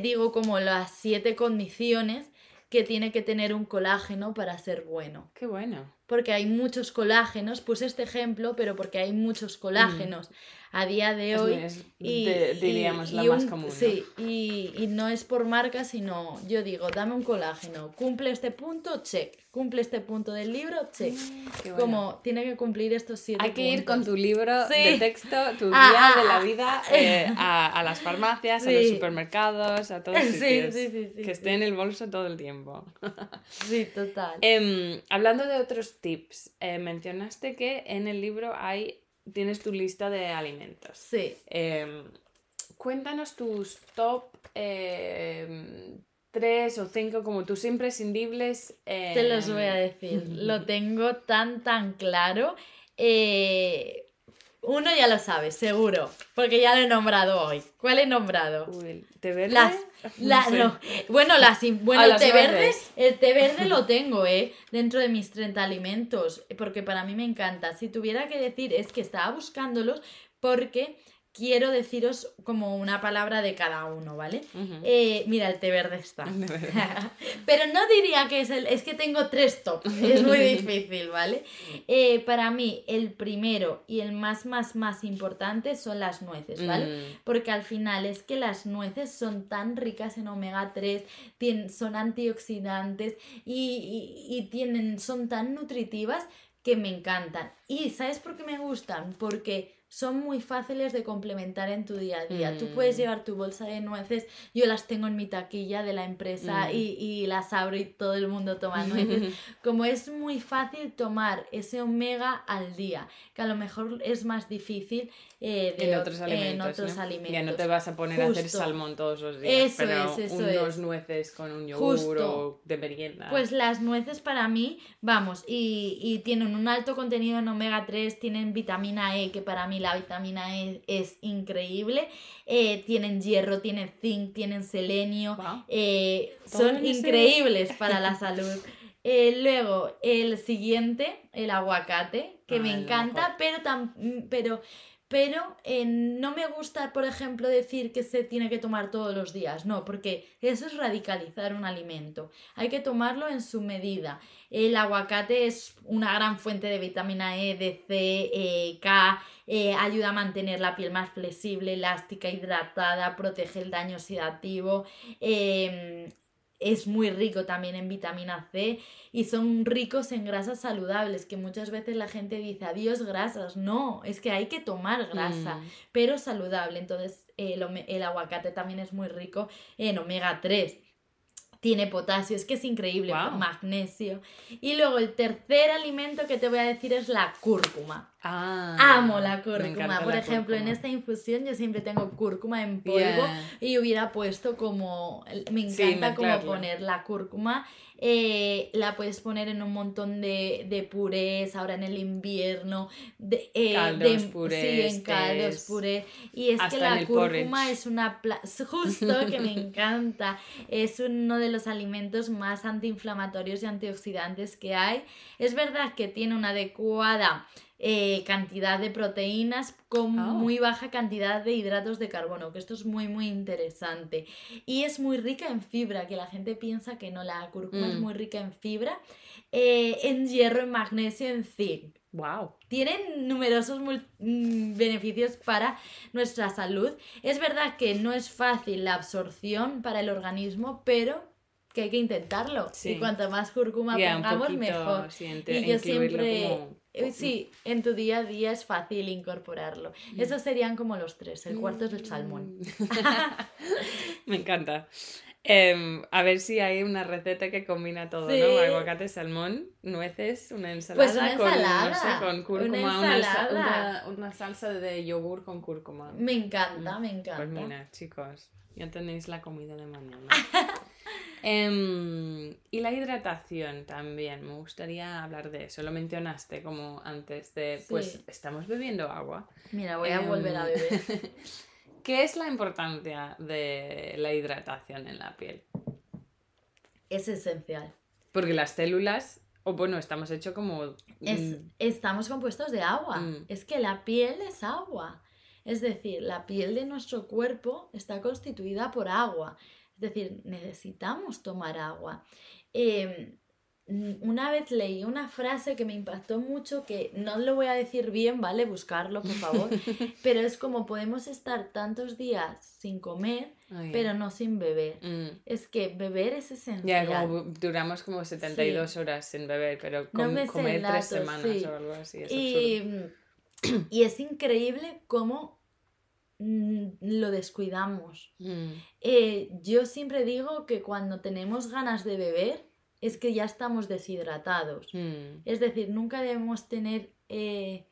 digo como las 7 condiciones que tiene que tener un colágeno para ser bueno. Qué bueno. porque hay muchos colágenos, puse este ejemplo, pero porque hay muchos colágenos a día de Es hoy. muy- es, y, de- y- diríamos, la y más un- común. ¿no? Sí, y, y no es por marca, sino yo digo, dame un colágeno, cumple este punto, check, cumple este punto del libro, check. Mm, bueno. Como tiene que cumplir estos siete Hay que ir con tu libro Sí. de texto, tu Ah, guía ah, de la ah. vida, eh, a, a las farmacias, a los supermercados, a todos Sí, sitios. sí, sí, sí, que esté en el bolso todo el tiempo. Sí, total. Em, hablando de otros tips, eh, mencionaste que en el libro hay tienes tu lista de alimentos. Sí. Em, cuéntanos tus top em, tres o cinco como tus imprescindibles. Te los voy a em, decir. Lo tengo tan, tan claro. Eh, uno ya lo sabes, seguro. Porque ya lo he nombrado hoy. ¿Cuál he nombrado? Uy, el té verde. Las, No la- no. Bueno, las, bueno Ah, el las té verde, el té verde lo tengo, ¿eh? Dentro de mis 30 alimentos, porque para mí me encanta. Si tuviera que decir, es que estaba buscándolos porque quiero deciros como una palabra de cada uno, ¿vale? Eh, mira, el té verde está. Pero no diría que es el. Es que tengo tres top. Es muy difícil, ¿vale? Eh, para mí, el primero y el más, más, más importante son las nueces, ¿vale? Mm, Porque al final es que las nueces son tan ricas en omega 3, tien- son antioxidantes y, y- y tienen, son tan nutritivas que me encantan. ¿Y sabes por qué me gustan? Porque son muy fáciles de complementar en tu día a día. Tú puedes Mm. llevar tu bolsa de nueces, yo las tengo en mi taquilla de la empresa Mm. y, y las abro y todo el mundo toma nueces. Como es muy fácil tomar ese omega al día, que a lo mejor es más difícil eh, de en ot- otros alimentos. en otros ¿no? alimentos. Ya no te vas a poner a hacer Justo. salmón todos los días. Eso pero es, eso unos es. nueces con un yogur Justo. o de merienda. Pues las nueces para mí, vamos, y, y tienen un alto contenido en omega 3, tienen vitamina E, que para mí la vitamina E es increíble, eh, tienen hierro, tienen zinc, tienen selenio, eh, son ese- increíbles para la salud. Eh, luego, el siguiente, el aguacate, que Ah, me el encanta, pero, mm, pero, pero eh, no me gusta, por ejemplo, decir que se tiene que tomar todos los días. No, porque eso es radicalizar un alimento. Hay que tomarlo en su medida. El aguacate es una gran fuente de vitamina E, de C, eh, K, eh, ayuda a mantener la piel más flexible, elástica, hidratada, protege el daño oxidativo. Es muy rico también en vitamina C y son ricos en grasas saludables, que muchas veces la gente dice, adiós grasas. No, es que hay que tomar grasa, Mm. pero saludable. Entonces el, aguacate también es muy rico en omega 3. Tiene potasio, es que es increíble, magnesio. Y luego el tercer alimento que te voy a decir es la cúrcuma. Ah, Amo la cúrcuma. Por ejemplo, en esta infusión yo siempre tengo cúrcuma en polvo Yeah. y hubiera puesto como, me Sí, encanta como mezclarla. poner la cúrcuma. eh, la puedes poner en un montón de, de purés, ahora en el invierno, de, eh, Caldos, de- sí, purés, en caldos, tés, puré. Y es que la cúrcuma porridge. es una justo que me encanta. Es uno de los alimentos más antiinflamatorios y antioxidantes que hay. Es verdad que tiene una adecuada eh, cantidad de proteínas con Oh. muy baja cantidad de hidratos de carbono, que esto es muy muy interesante. Y es muy rica en fibra, que la gente piensa que no, la cúrcuma es Mm. muy rica en fibra, eh, en hierro, en magnesio, en zinc. Wow. Tienen numerosos mm, beneficios para nuestra salud. Es verdad que no es fácil la absorción para el organismo, pero que hay que intentarlo. Sí. Y cuanto más cúrcuma un pongamos, mejor. sí, Y yo siempre, como- sí, en tu día a día es fácil incorporarlo. Esos serían como los tres. El cuarto es el salmón. Mm. Me encanta. Em, a ver si hay una receta que combina todo, Sí. ¿no? Aguacate, salmón, nueces, una ensalada, Pues una con, no ensalada, sé, con una cúrcuma, una, sa- ensalada. una- una salsa de yogur con cúrcuma. Me encanta, me encanta. Pues mira, chicos, ya tenéis la comida de mañana. Em, y la hidratación también, me gustaría hablar de eso. Lo mencionaste como antes de, pues estamos bebiendo agua. Mira, voy a Em, volver a beber. ¿Qué es la importancia de la hidratación en la piel? Es esencial. Porque las células, o bueno, estamos hechos como... Es- mm, estamos compuestos de agua. Mm. Es que la piel es agua. Es decir, la piel de nuestro cuerpo está constituida por agua. Es decir, necesitamos tomar agua. Eh, mm, una vez leí una frase que me impactó mucho, que no lo voy a decir bien, ¿vale? Buscarlo, por favor. Pero es como podemos estar tantos días sin comer, ay, pero no sin beber. mm. Es que beber es Ya, esencial. como duramos como 72 horas sin beber, pero No com- me comer tres semanas sí. o algo así. Es Y, y es increíble cómo lo descuidamos. Mm, Eh, yo siempre digo que cuando tenemos ganas de beber es que ya estamos deshidratados. mm, Es decir, nunca debemos tener eh,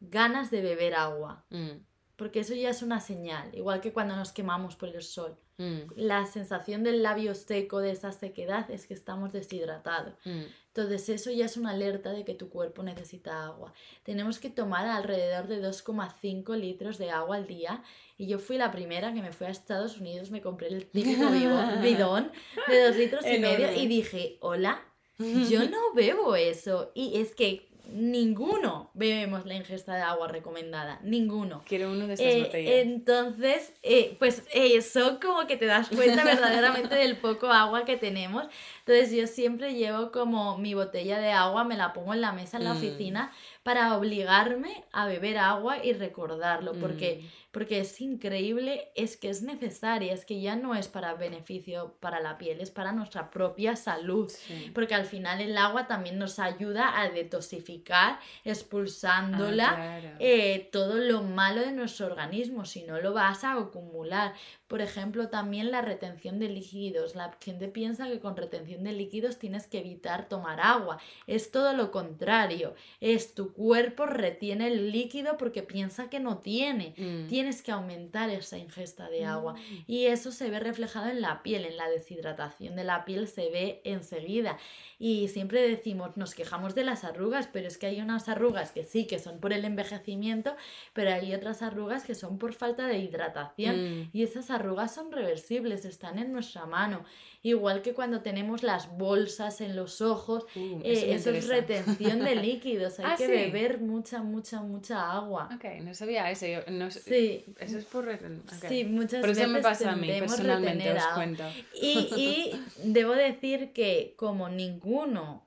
ganas de beber agua, mm, porque eso ya es una señal, igual que cuando nos quemamos por el sol. Mm, La sensación del labio seco, de esa sequedad, es que estamos deshidratados. mm. Entonces eso ya es una alerta de que tu cuerpo necesita agua. Tenemos que tomar alrededor de 2,5 litros de agua al día. Y yo fui la primera que me fui a Estados Unidos, me compré el típico bidón de 2 litros y medio y dije, hola, yo no bebo eso. Y es que ninguno bebemos la ingesta de agua recomendada, ninguno. Quiero uno de estas Eh, botellas. entonces, eh, pues eh, eso como que te das cuenta verdaderamente del poco agua que tenemos. Entonces yo siempre llevo como mi botella de agua, me la pongo en la mesa en la Mm. oficina para obligarme a beber agua y recordarlo, porque, Mm. porque es increíble, es que es necesaria, es que ya no es para beneficio para la piel, es para nuestra propia salud. Sí. Porque al final el agua también nos ayuda a detoxificar, expulsándola Ah, claro. eh, todo lo malo de nuestro organismo, si no lo vas a acumular. Por ejemplo, también la retención de líquidos. La gente piensa que con retención de líquidos tienes que evitar tomar agua. Es todo lo contrario. Es tu cuerpo retiene el líquido porque piensa que no tiene. Mm. Tienes que aumentar esa ingesta de agua. Mm. Y eso se ve reflejado en la piel, en la deshidratación de la piel se ve enseguida. Y siempre decimos, nos quejamos de las arrugas, pero es que hay unas arrugas que sí, que son por el envejecimiento, pero hay otras arrugas que son por falta de hidratación. Mm. Y esas arrugas son reversibles, están en nuestra mano. Igual que cuando tenemos las bolsas en los ojos, Uh, eh, eso eso es retención de líquidos. Hay Ah, que sí. beber mucha, mucha, mucha agua. Ok, no sabía eso. yo no Sí, Eso es por... reten- ok. sí, muchas Por eso veces me pasa a mí, personalmente, os cuento. Y, y debo decir que como ninguno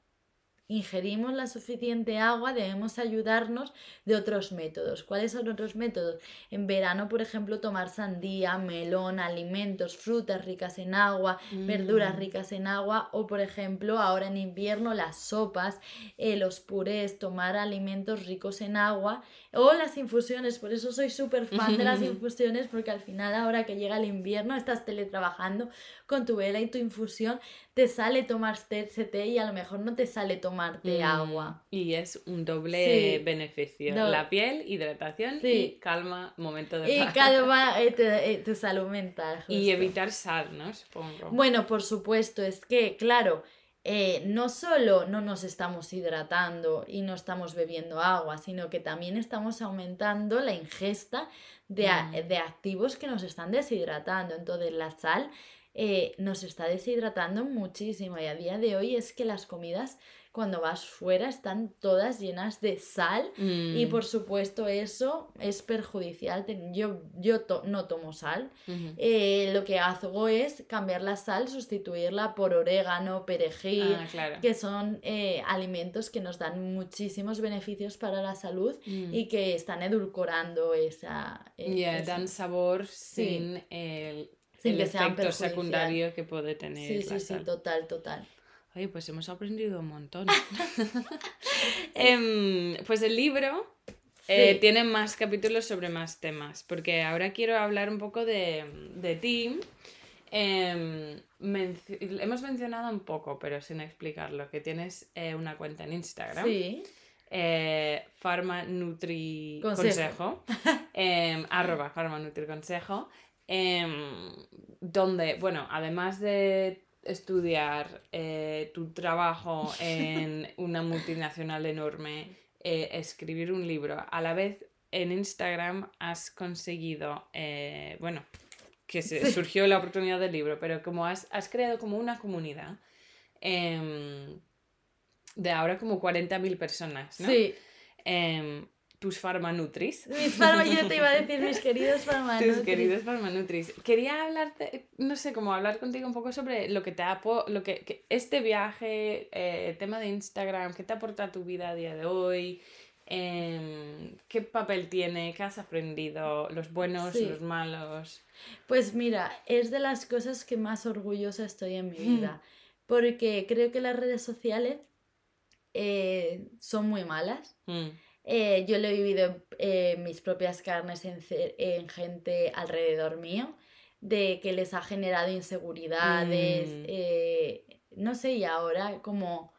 ingerimos la suficiente agua, debemos ayudarnos de otros métodos. ¿Cuáles son otros métodos? En verano, por ejemplo, tomar sandía, melón, alimentos, frutas ricas en agua, verduras Mm. ricas en agua o, por ejemplo, ahora en invierno las sopas, eh, los purés, tomar alimentos ricos en agua o las infusiones. Por eso soy súper fan de las infusiones porque al final ahora que llega el invierno estás teletrabajando con tu vela y tu infusión, te sale tomarte ese té y a lo mejor no te sale tomarte Mm, agua. Y es un doble Sí. beneficio. La piel, hidratación Sí. y calma, momento de Y paz. calma eh, tu, eh, tu salud mental. Y evitar sal, ¿no? Supongo. Bueno, por supuesto, es que, claro, eh, no solo no nos estamos hidratando y no estamos bebiendo agua, sino que también estamos aumentando la ingesta de, a- Mm. de activos que nos están deshidratando. Entonces, la sal eh, nos está deshidratando muchísimo y a día de hoy es que las comidas cuando vas fuera están todas llenas de sal y Mm. por supuesto eso es perjudicial. Yo, yo to- no tomo sal. Eh, lo que hago es cambiar la sal, sustituirla por orégano, perejil, Ah, claro. que son eh, alimentos que nos dan muchísimos beneficios para la salud Mm. y que están edulcorando esa... eh, esa- dan sabor Sí. sin el, Sin el que efecto secundario que puede tener Sí, la sí, sí, sal. total, total. Oye, pues hemos aprendido un montón. Em, pues el libro eh, Sí. tiene más capítulos sobre más temas, porque ahora quiero hablar un poco de, de ti. Em, hemos mencionado un poco, pero sin explicarlo, que tienes eh, una cuenta en Instagram. Sí, eh, Pharma Nutri Consejo. Consejo, em, arroba Pharma Nutri Consejo, donde, bueno, además de estudiar eh, tu trabajo en una multinacional enorme, eh, escribir un libro, a la vez en Instagram has conseguido, eh, bueno, que se, surgió la oportunidad del libro, pero como has, has creado como una comunidad em, de ahora como 40.000 personas, ¿no? sí. Tus farmanutris. Mis farma, yo te iba a decir mis queridos Tus farmanutris. queridos farmanutris. Quería hablarte, no sé, como hablar contigo un poco sobre lo que te ha lo que, que este viaje, eh, el tema de Instagram, qué te aporta a tu vida a día de hoy, Em, qué papel tiene, qué has aprendido, los buenos, Sí. los malos. Pues mira, es de las cosas que más orgullosa estoy en mi Mm. vida, porque creo que las redes sociales eh, son muy malas. Mm, Eh, yo lo he vivido en mis propias carnes en, en gente alrededor mío, de que les ha generado inseguridades, Mm. eh, no sé, y ahora como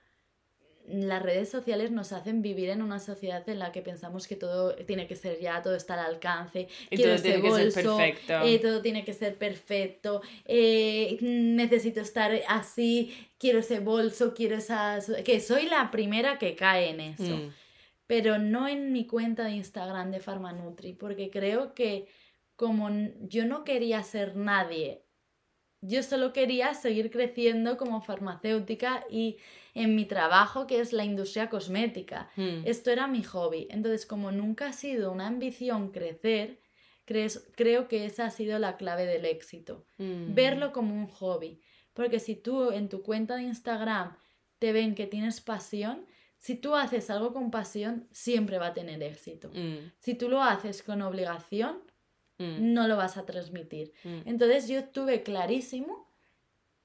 las redes sociales nos hacen vivir en una sociedad en la que pensamos que todo tiene que ser ya, todo está al alcance, Y quiero todo tiene ese que ser bolso, perfecto. eh, todo tiene que ser perfecto, eh, necesito estar así, quiero ese bolso, quiero esa... que soy la primera que cae en eso Mm, pero no en mi cuenta de Instagram de Farmanutri, porque creo que como yo no quería ser nadie, yo solo quería seguir creciendo como farmacéutica y en mi trabajo, que es la industria cosmética. mm, Esto era mi hobby. Entonces, como nunca ha sido una ambición crecer, crees- creo que esa ha sido la clave del éxito mm. verlo como un hobby. Porque si tú en tu cuenta de Instagram te ven que tienes pasión, si tú haces algo con pasión, siempre va a tener éxito. Mm, Si tú lo haces con obligación, mm, no lo vas a transmitir. mm. Entonces yo tuve clarísimo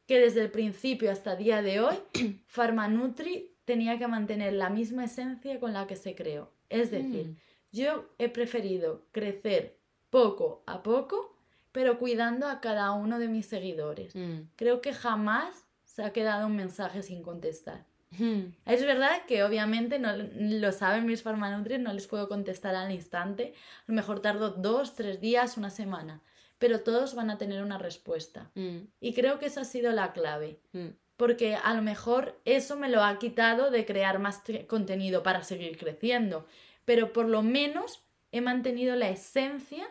que desde el principio hasta el día de hoy, Farmanutri tenía que mantener la misma esencia con la que se creó. Es decir, yo he preferido crecer poco a poco, pero cuidando a cada uno de mis seguidores. Creo que jamás se ha quedado un mensaje sin contestar. Es verdad que obviamente no lo saben mis farmanutris, no les puedo contestar al instante. A lo mejor tardo dos, tres días, una semana, pero todos van a tener una respuesta. Mm, Y creo que esa ha sido la clave, mm. porque a lo mejor eso me lo ha quitado de crear más te- contenido para seguir creciendo, pero por lo menos he mantenido la esencia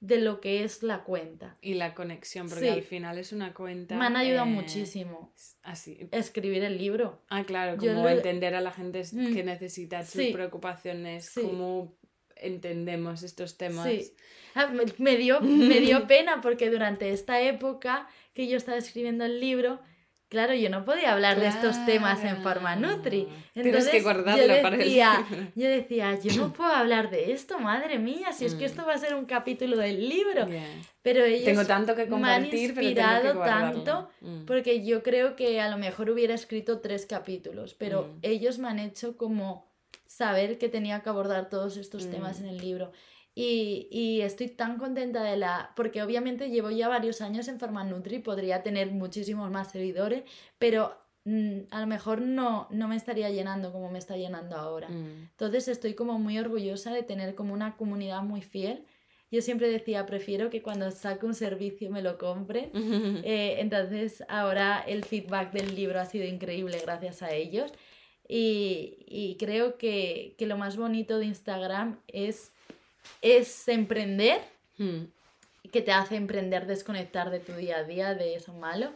de lo que es la cuenta. Y la conexión, porque Sí. al final es una cuenta. Me han ayudado eh, muchísimo Así. escribir el libro. Ah, claro, como lo- entender a la gente es- Mm. que necesita sus Sí. preocupaciones, Sí. cómo entendemos estos temas. Sí. Ah, me, me dio, me dio pena porque durante esta época que yo estaba escribiendo el libro, claro, yo no podía hablar de estos temas en. Farmanutri. Tienes Entonces, que guardarlo yo para decía, yo decía, yo no puedo hablar de esto, madre mía, si es que Mm. esto va a ser un capítulo del libro. Yeah. Pero ellos Tengo tanto que me han pero inspirado tanto Mm. porque yo creo que a lo mejor hubiera escrito tres capítulos, pero Mm. ellos me han hecho como saber que tenía que abordar todos estos Mm. temas en el libro. Y, y estoy tan contenta de la... porque obviamente llevo ya varios años en Farmanutri, podría tener muchísimos más seguidores, pero mm, a lo mejor no, no me estaría llenando como me está llenando ahora. Mm. Entonces estoy como muy orgullosa de tener como una comunidad muy fiel. Yo siempre decía, prefiero que cuando saque un servicio me lo compren. Eh, entonces ahora el feedback del libro ha sido increíble gracias a ellos. Y, y creo que, que lo más bonito de Instagram es, es emprender, Mm. que te hace emprender, desconectar de tu día a día, de eso malo.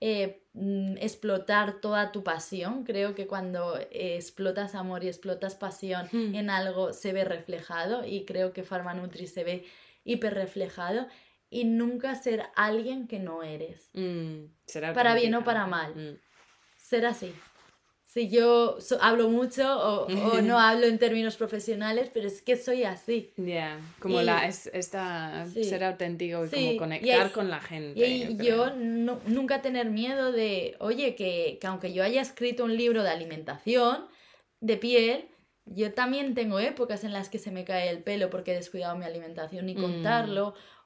Eh, mm, explotar toda tu pasión. Creo que cuando eh, explotas amor y explotas pasión Hmm. en algo se ve reflejado y creo que Pharmanutri se ve hiper reflejado y nunca ser alguien que no eres. Mm, será Para bien o para mal. Mm. Ser así. Si yo so- hablo mucho o, o no hablo en términos profesionales, pero es que soy así. Ya, como Y- la es, esta Sí. ser auténtico y Sí, como y conectar hay- con la gente. Y yo yo no- nunca tener miedo de, oye, que, que aunque yo haya escrito un libro de alimentación, de piel, yo también tengo épocas en las que se me cae el pelo porque he descuidado mi alimentación y Mm.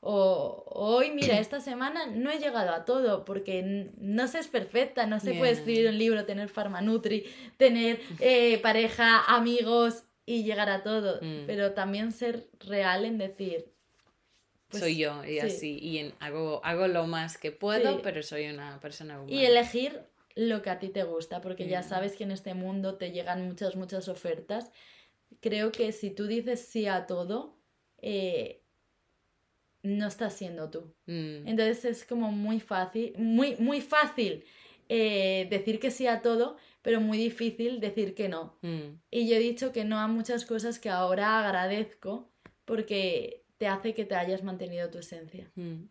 O hoy, mira, esta semana no he llegado a todo porque no se es perfecta, no se puede escribir un libro, tener farmanutri, tener eh, pareja, amigos y llegar a todo. Mm. Pero también ser real en decir, pues, soy yo y sí. así. Y en- hago, hago lo más que puedo, Sí. pero soy una persona humana. Y elegir lo que a ti te gusta, porque ya Yeah. sabes que en este mundo te llegan muchas, muchas ofertas. Creo que si tú dices sí a todo, eh, no estás siendo tú. Mm, Entonces es como muy fácil, muy, muy fácil eh, decir que sí a todo, pero muy difícil decir que no. mm, Y yo he dicho que no a muchas cosas que ahora agradezco porque te hace que te hayas mantenido tu esencia. mm.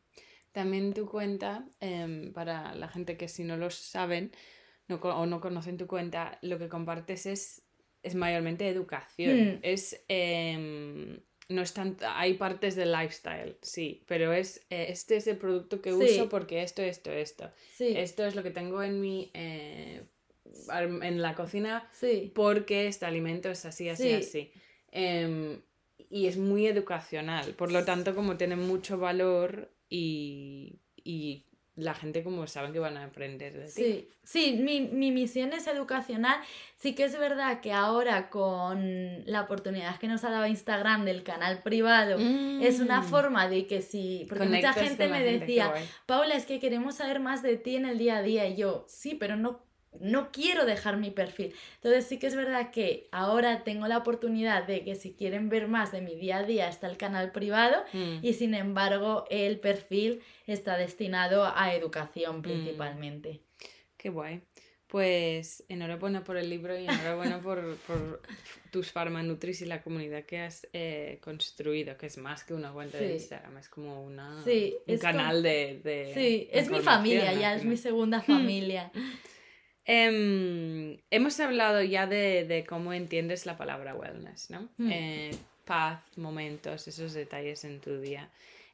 También tu cuenta, em, para la gente que si no lo saben no, o no conocen tu cuenta, lo que compartes es, es mayormente educación. Es, em, no es tanto, hay partes del lifestyle, sí, pero es, eh, este es el producto que Sí. uso porque esto, esto, esto. Sí, Esto es lo que tengo en mi, eh, en la cocina sí, porque este alimento es así, así, Sí. así. Em, y es muy educacional, por lo tanto como tiene mucho valor y, y la gente como saben que van a aprender de ti. Sí, sí, mi, mi misión es educacional. Sí que es verdad que ahora con la oportunidad que nos ha dado Instagram del canal privado, es una Mm. forma de que si, porque mucha gente me gente, decía. Paula, es que queremos saber más de ti en el día a día. Y yo, sí, pero no, no quiero dejar mi perfil. Entonces sí que es verdad que ahora tengo la oportunidad de que si quieren ver más de mi día a día está el canal privado Mm. y sin embargo el perfil está destinado a Mm. educación principalmente. Qué guay. Pues enhorabuena por el libro y enhorabuena por, por tus farmanutris y la comunidad que has eh, construido, que es más que una cuenta de Sí. Instagram, es como una, Sí, un es canal como- de, de Sí, es mi familia, ya es mi segunda familia. Em, hemos hablado ya de, de cómo entiendes la palabra wellness, ¿no? Mm. Eh, paz, momentos, esos detalles en tu día.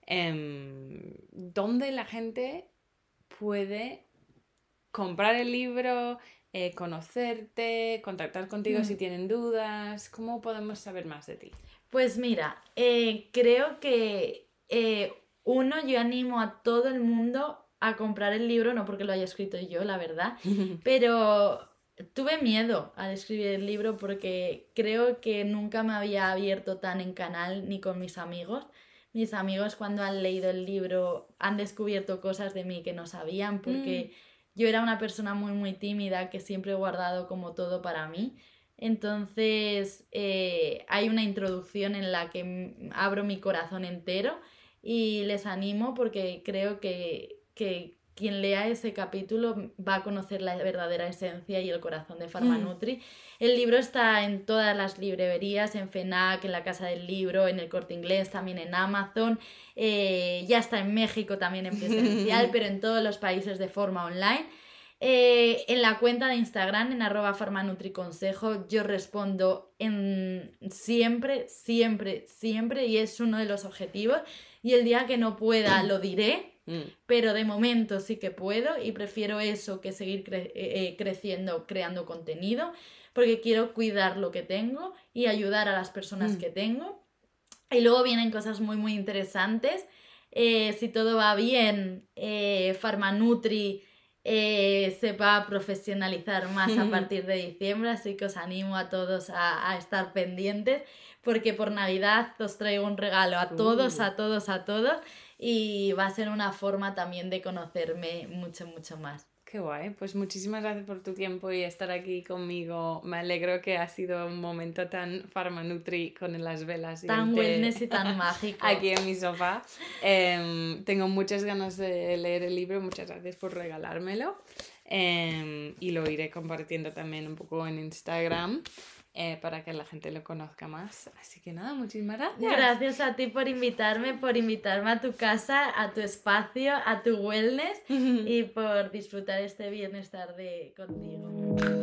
Em, ¿Dónde la gente puede comprar el libro, eh, conocerte, contactar contigo Mm. si tienen dudas? ¿Cómo podemos saber más de ti? Pues mira, eh, creo que eh, uno, yo animo a todo el mundo a comprar el libro, no porque lo haya escrito yo, la verdad, pero tuve miedo al escribir el libro porque creo que nunca me había abierto tan en canal ni con mis amigos. Mis amigos cuando han leído el libro han descubierto cosas de mí que no sabían porque yo era una persona muy muy tímida que siempre he guardado como todo para mí. Entonces eh, hay una introducción en la que abro mi corazón entero y les animo porque creo que, que quien lea ese capítulo va a conocer la verdadera esencia y el corazón de Farmanutri. El libro está en todas las librerías, en FENAC, en la Casa del Libro, en el Corte Inglés, también en Amazon. eh, ya está en México también en presencial, pero en todos los países de forma online. Eh, en la cuenta de Instagram, en arroba farmanutriconsejo, yo respondo en siempre, siempre, siempre, y es uno de los objetivos. Y el día que no pueda lo diré, Mm, pero de momento sí que puedo y prefiero eso que seguir cre- eh, eh, creciendo, creando contenido, porque quiero cuidar lo que tengo y ayudar a las personas Mm. que tengo. Y luego vienen cosas muy, muy interesantes. Eh, si todo va bien, eh, Farmanutri eh, se va a profesionalizar más a partir de diciembre, así que os animo a todos a, a estar pendientes, porque por Navidad os traigo un regalo a todos, Uh. a todos, a todos, y va a ser una forma también de conocerme mucho, mucho más. Qué guay, pues muchísimas gracias por tu tiempo y estar aquí conmigo. Me alegro que ha sido un momento tan farmanutri con las velas. Y tan wellness y tan mágico. Aquí en mi sofá. Em, tengo muchas ganas de leer el libro, muchas gracias por regalármelo. Em, y lo iré compartiendo también un poco en Instagram. Eh, para que la gente lo conozca más. Así que nada, muchísimas gracias. Gracias a ti por invitarme, por invitarme a tu casa, a tu espacio, a tu wellness y por disfrutar este bienestar de contigo.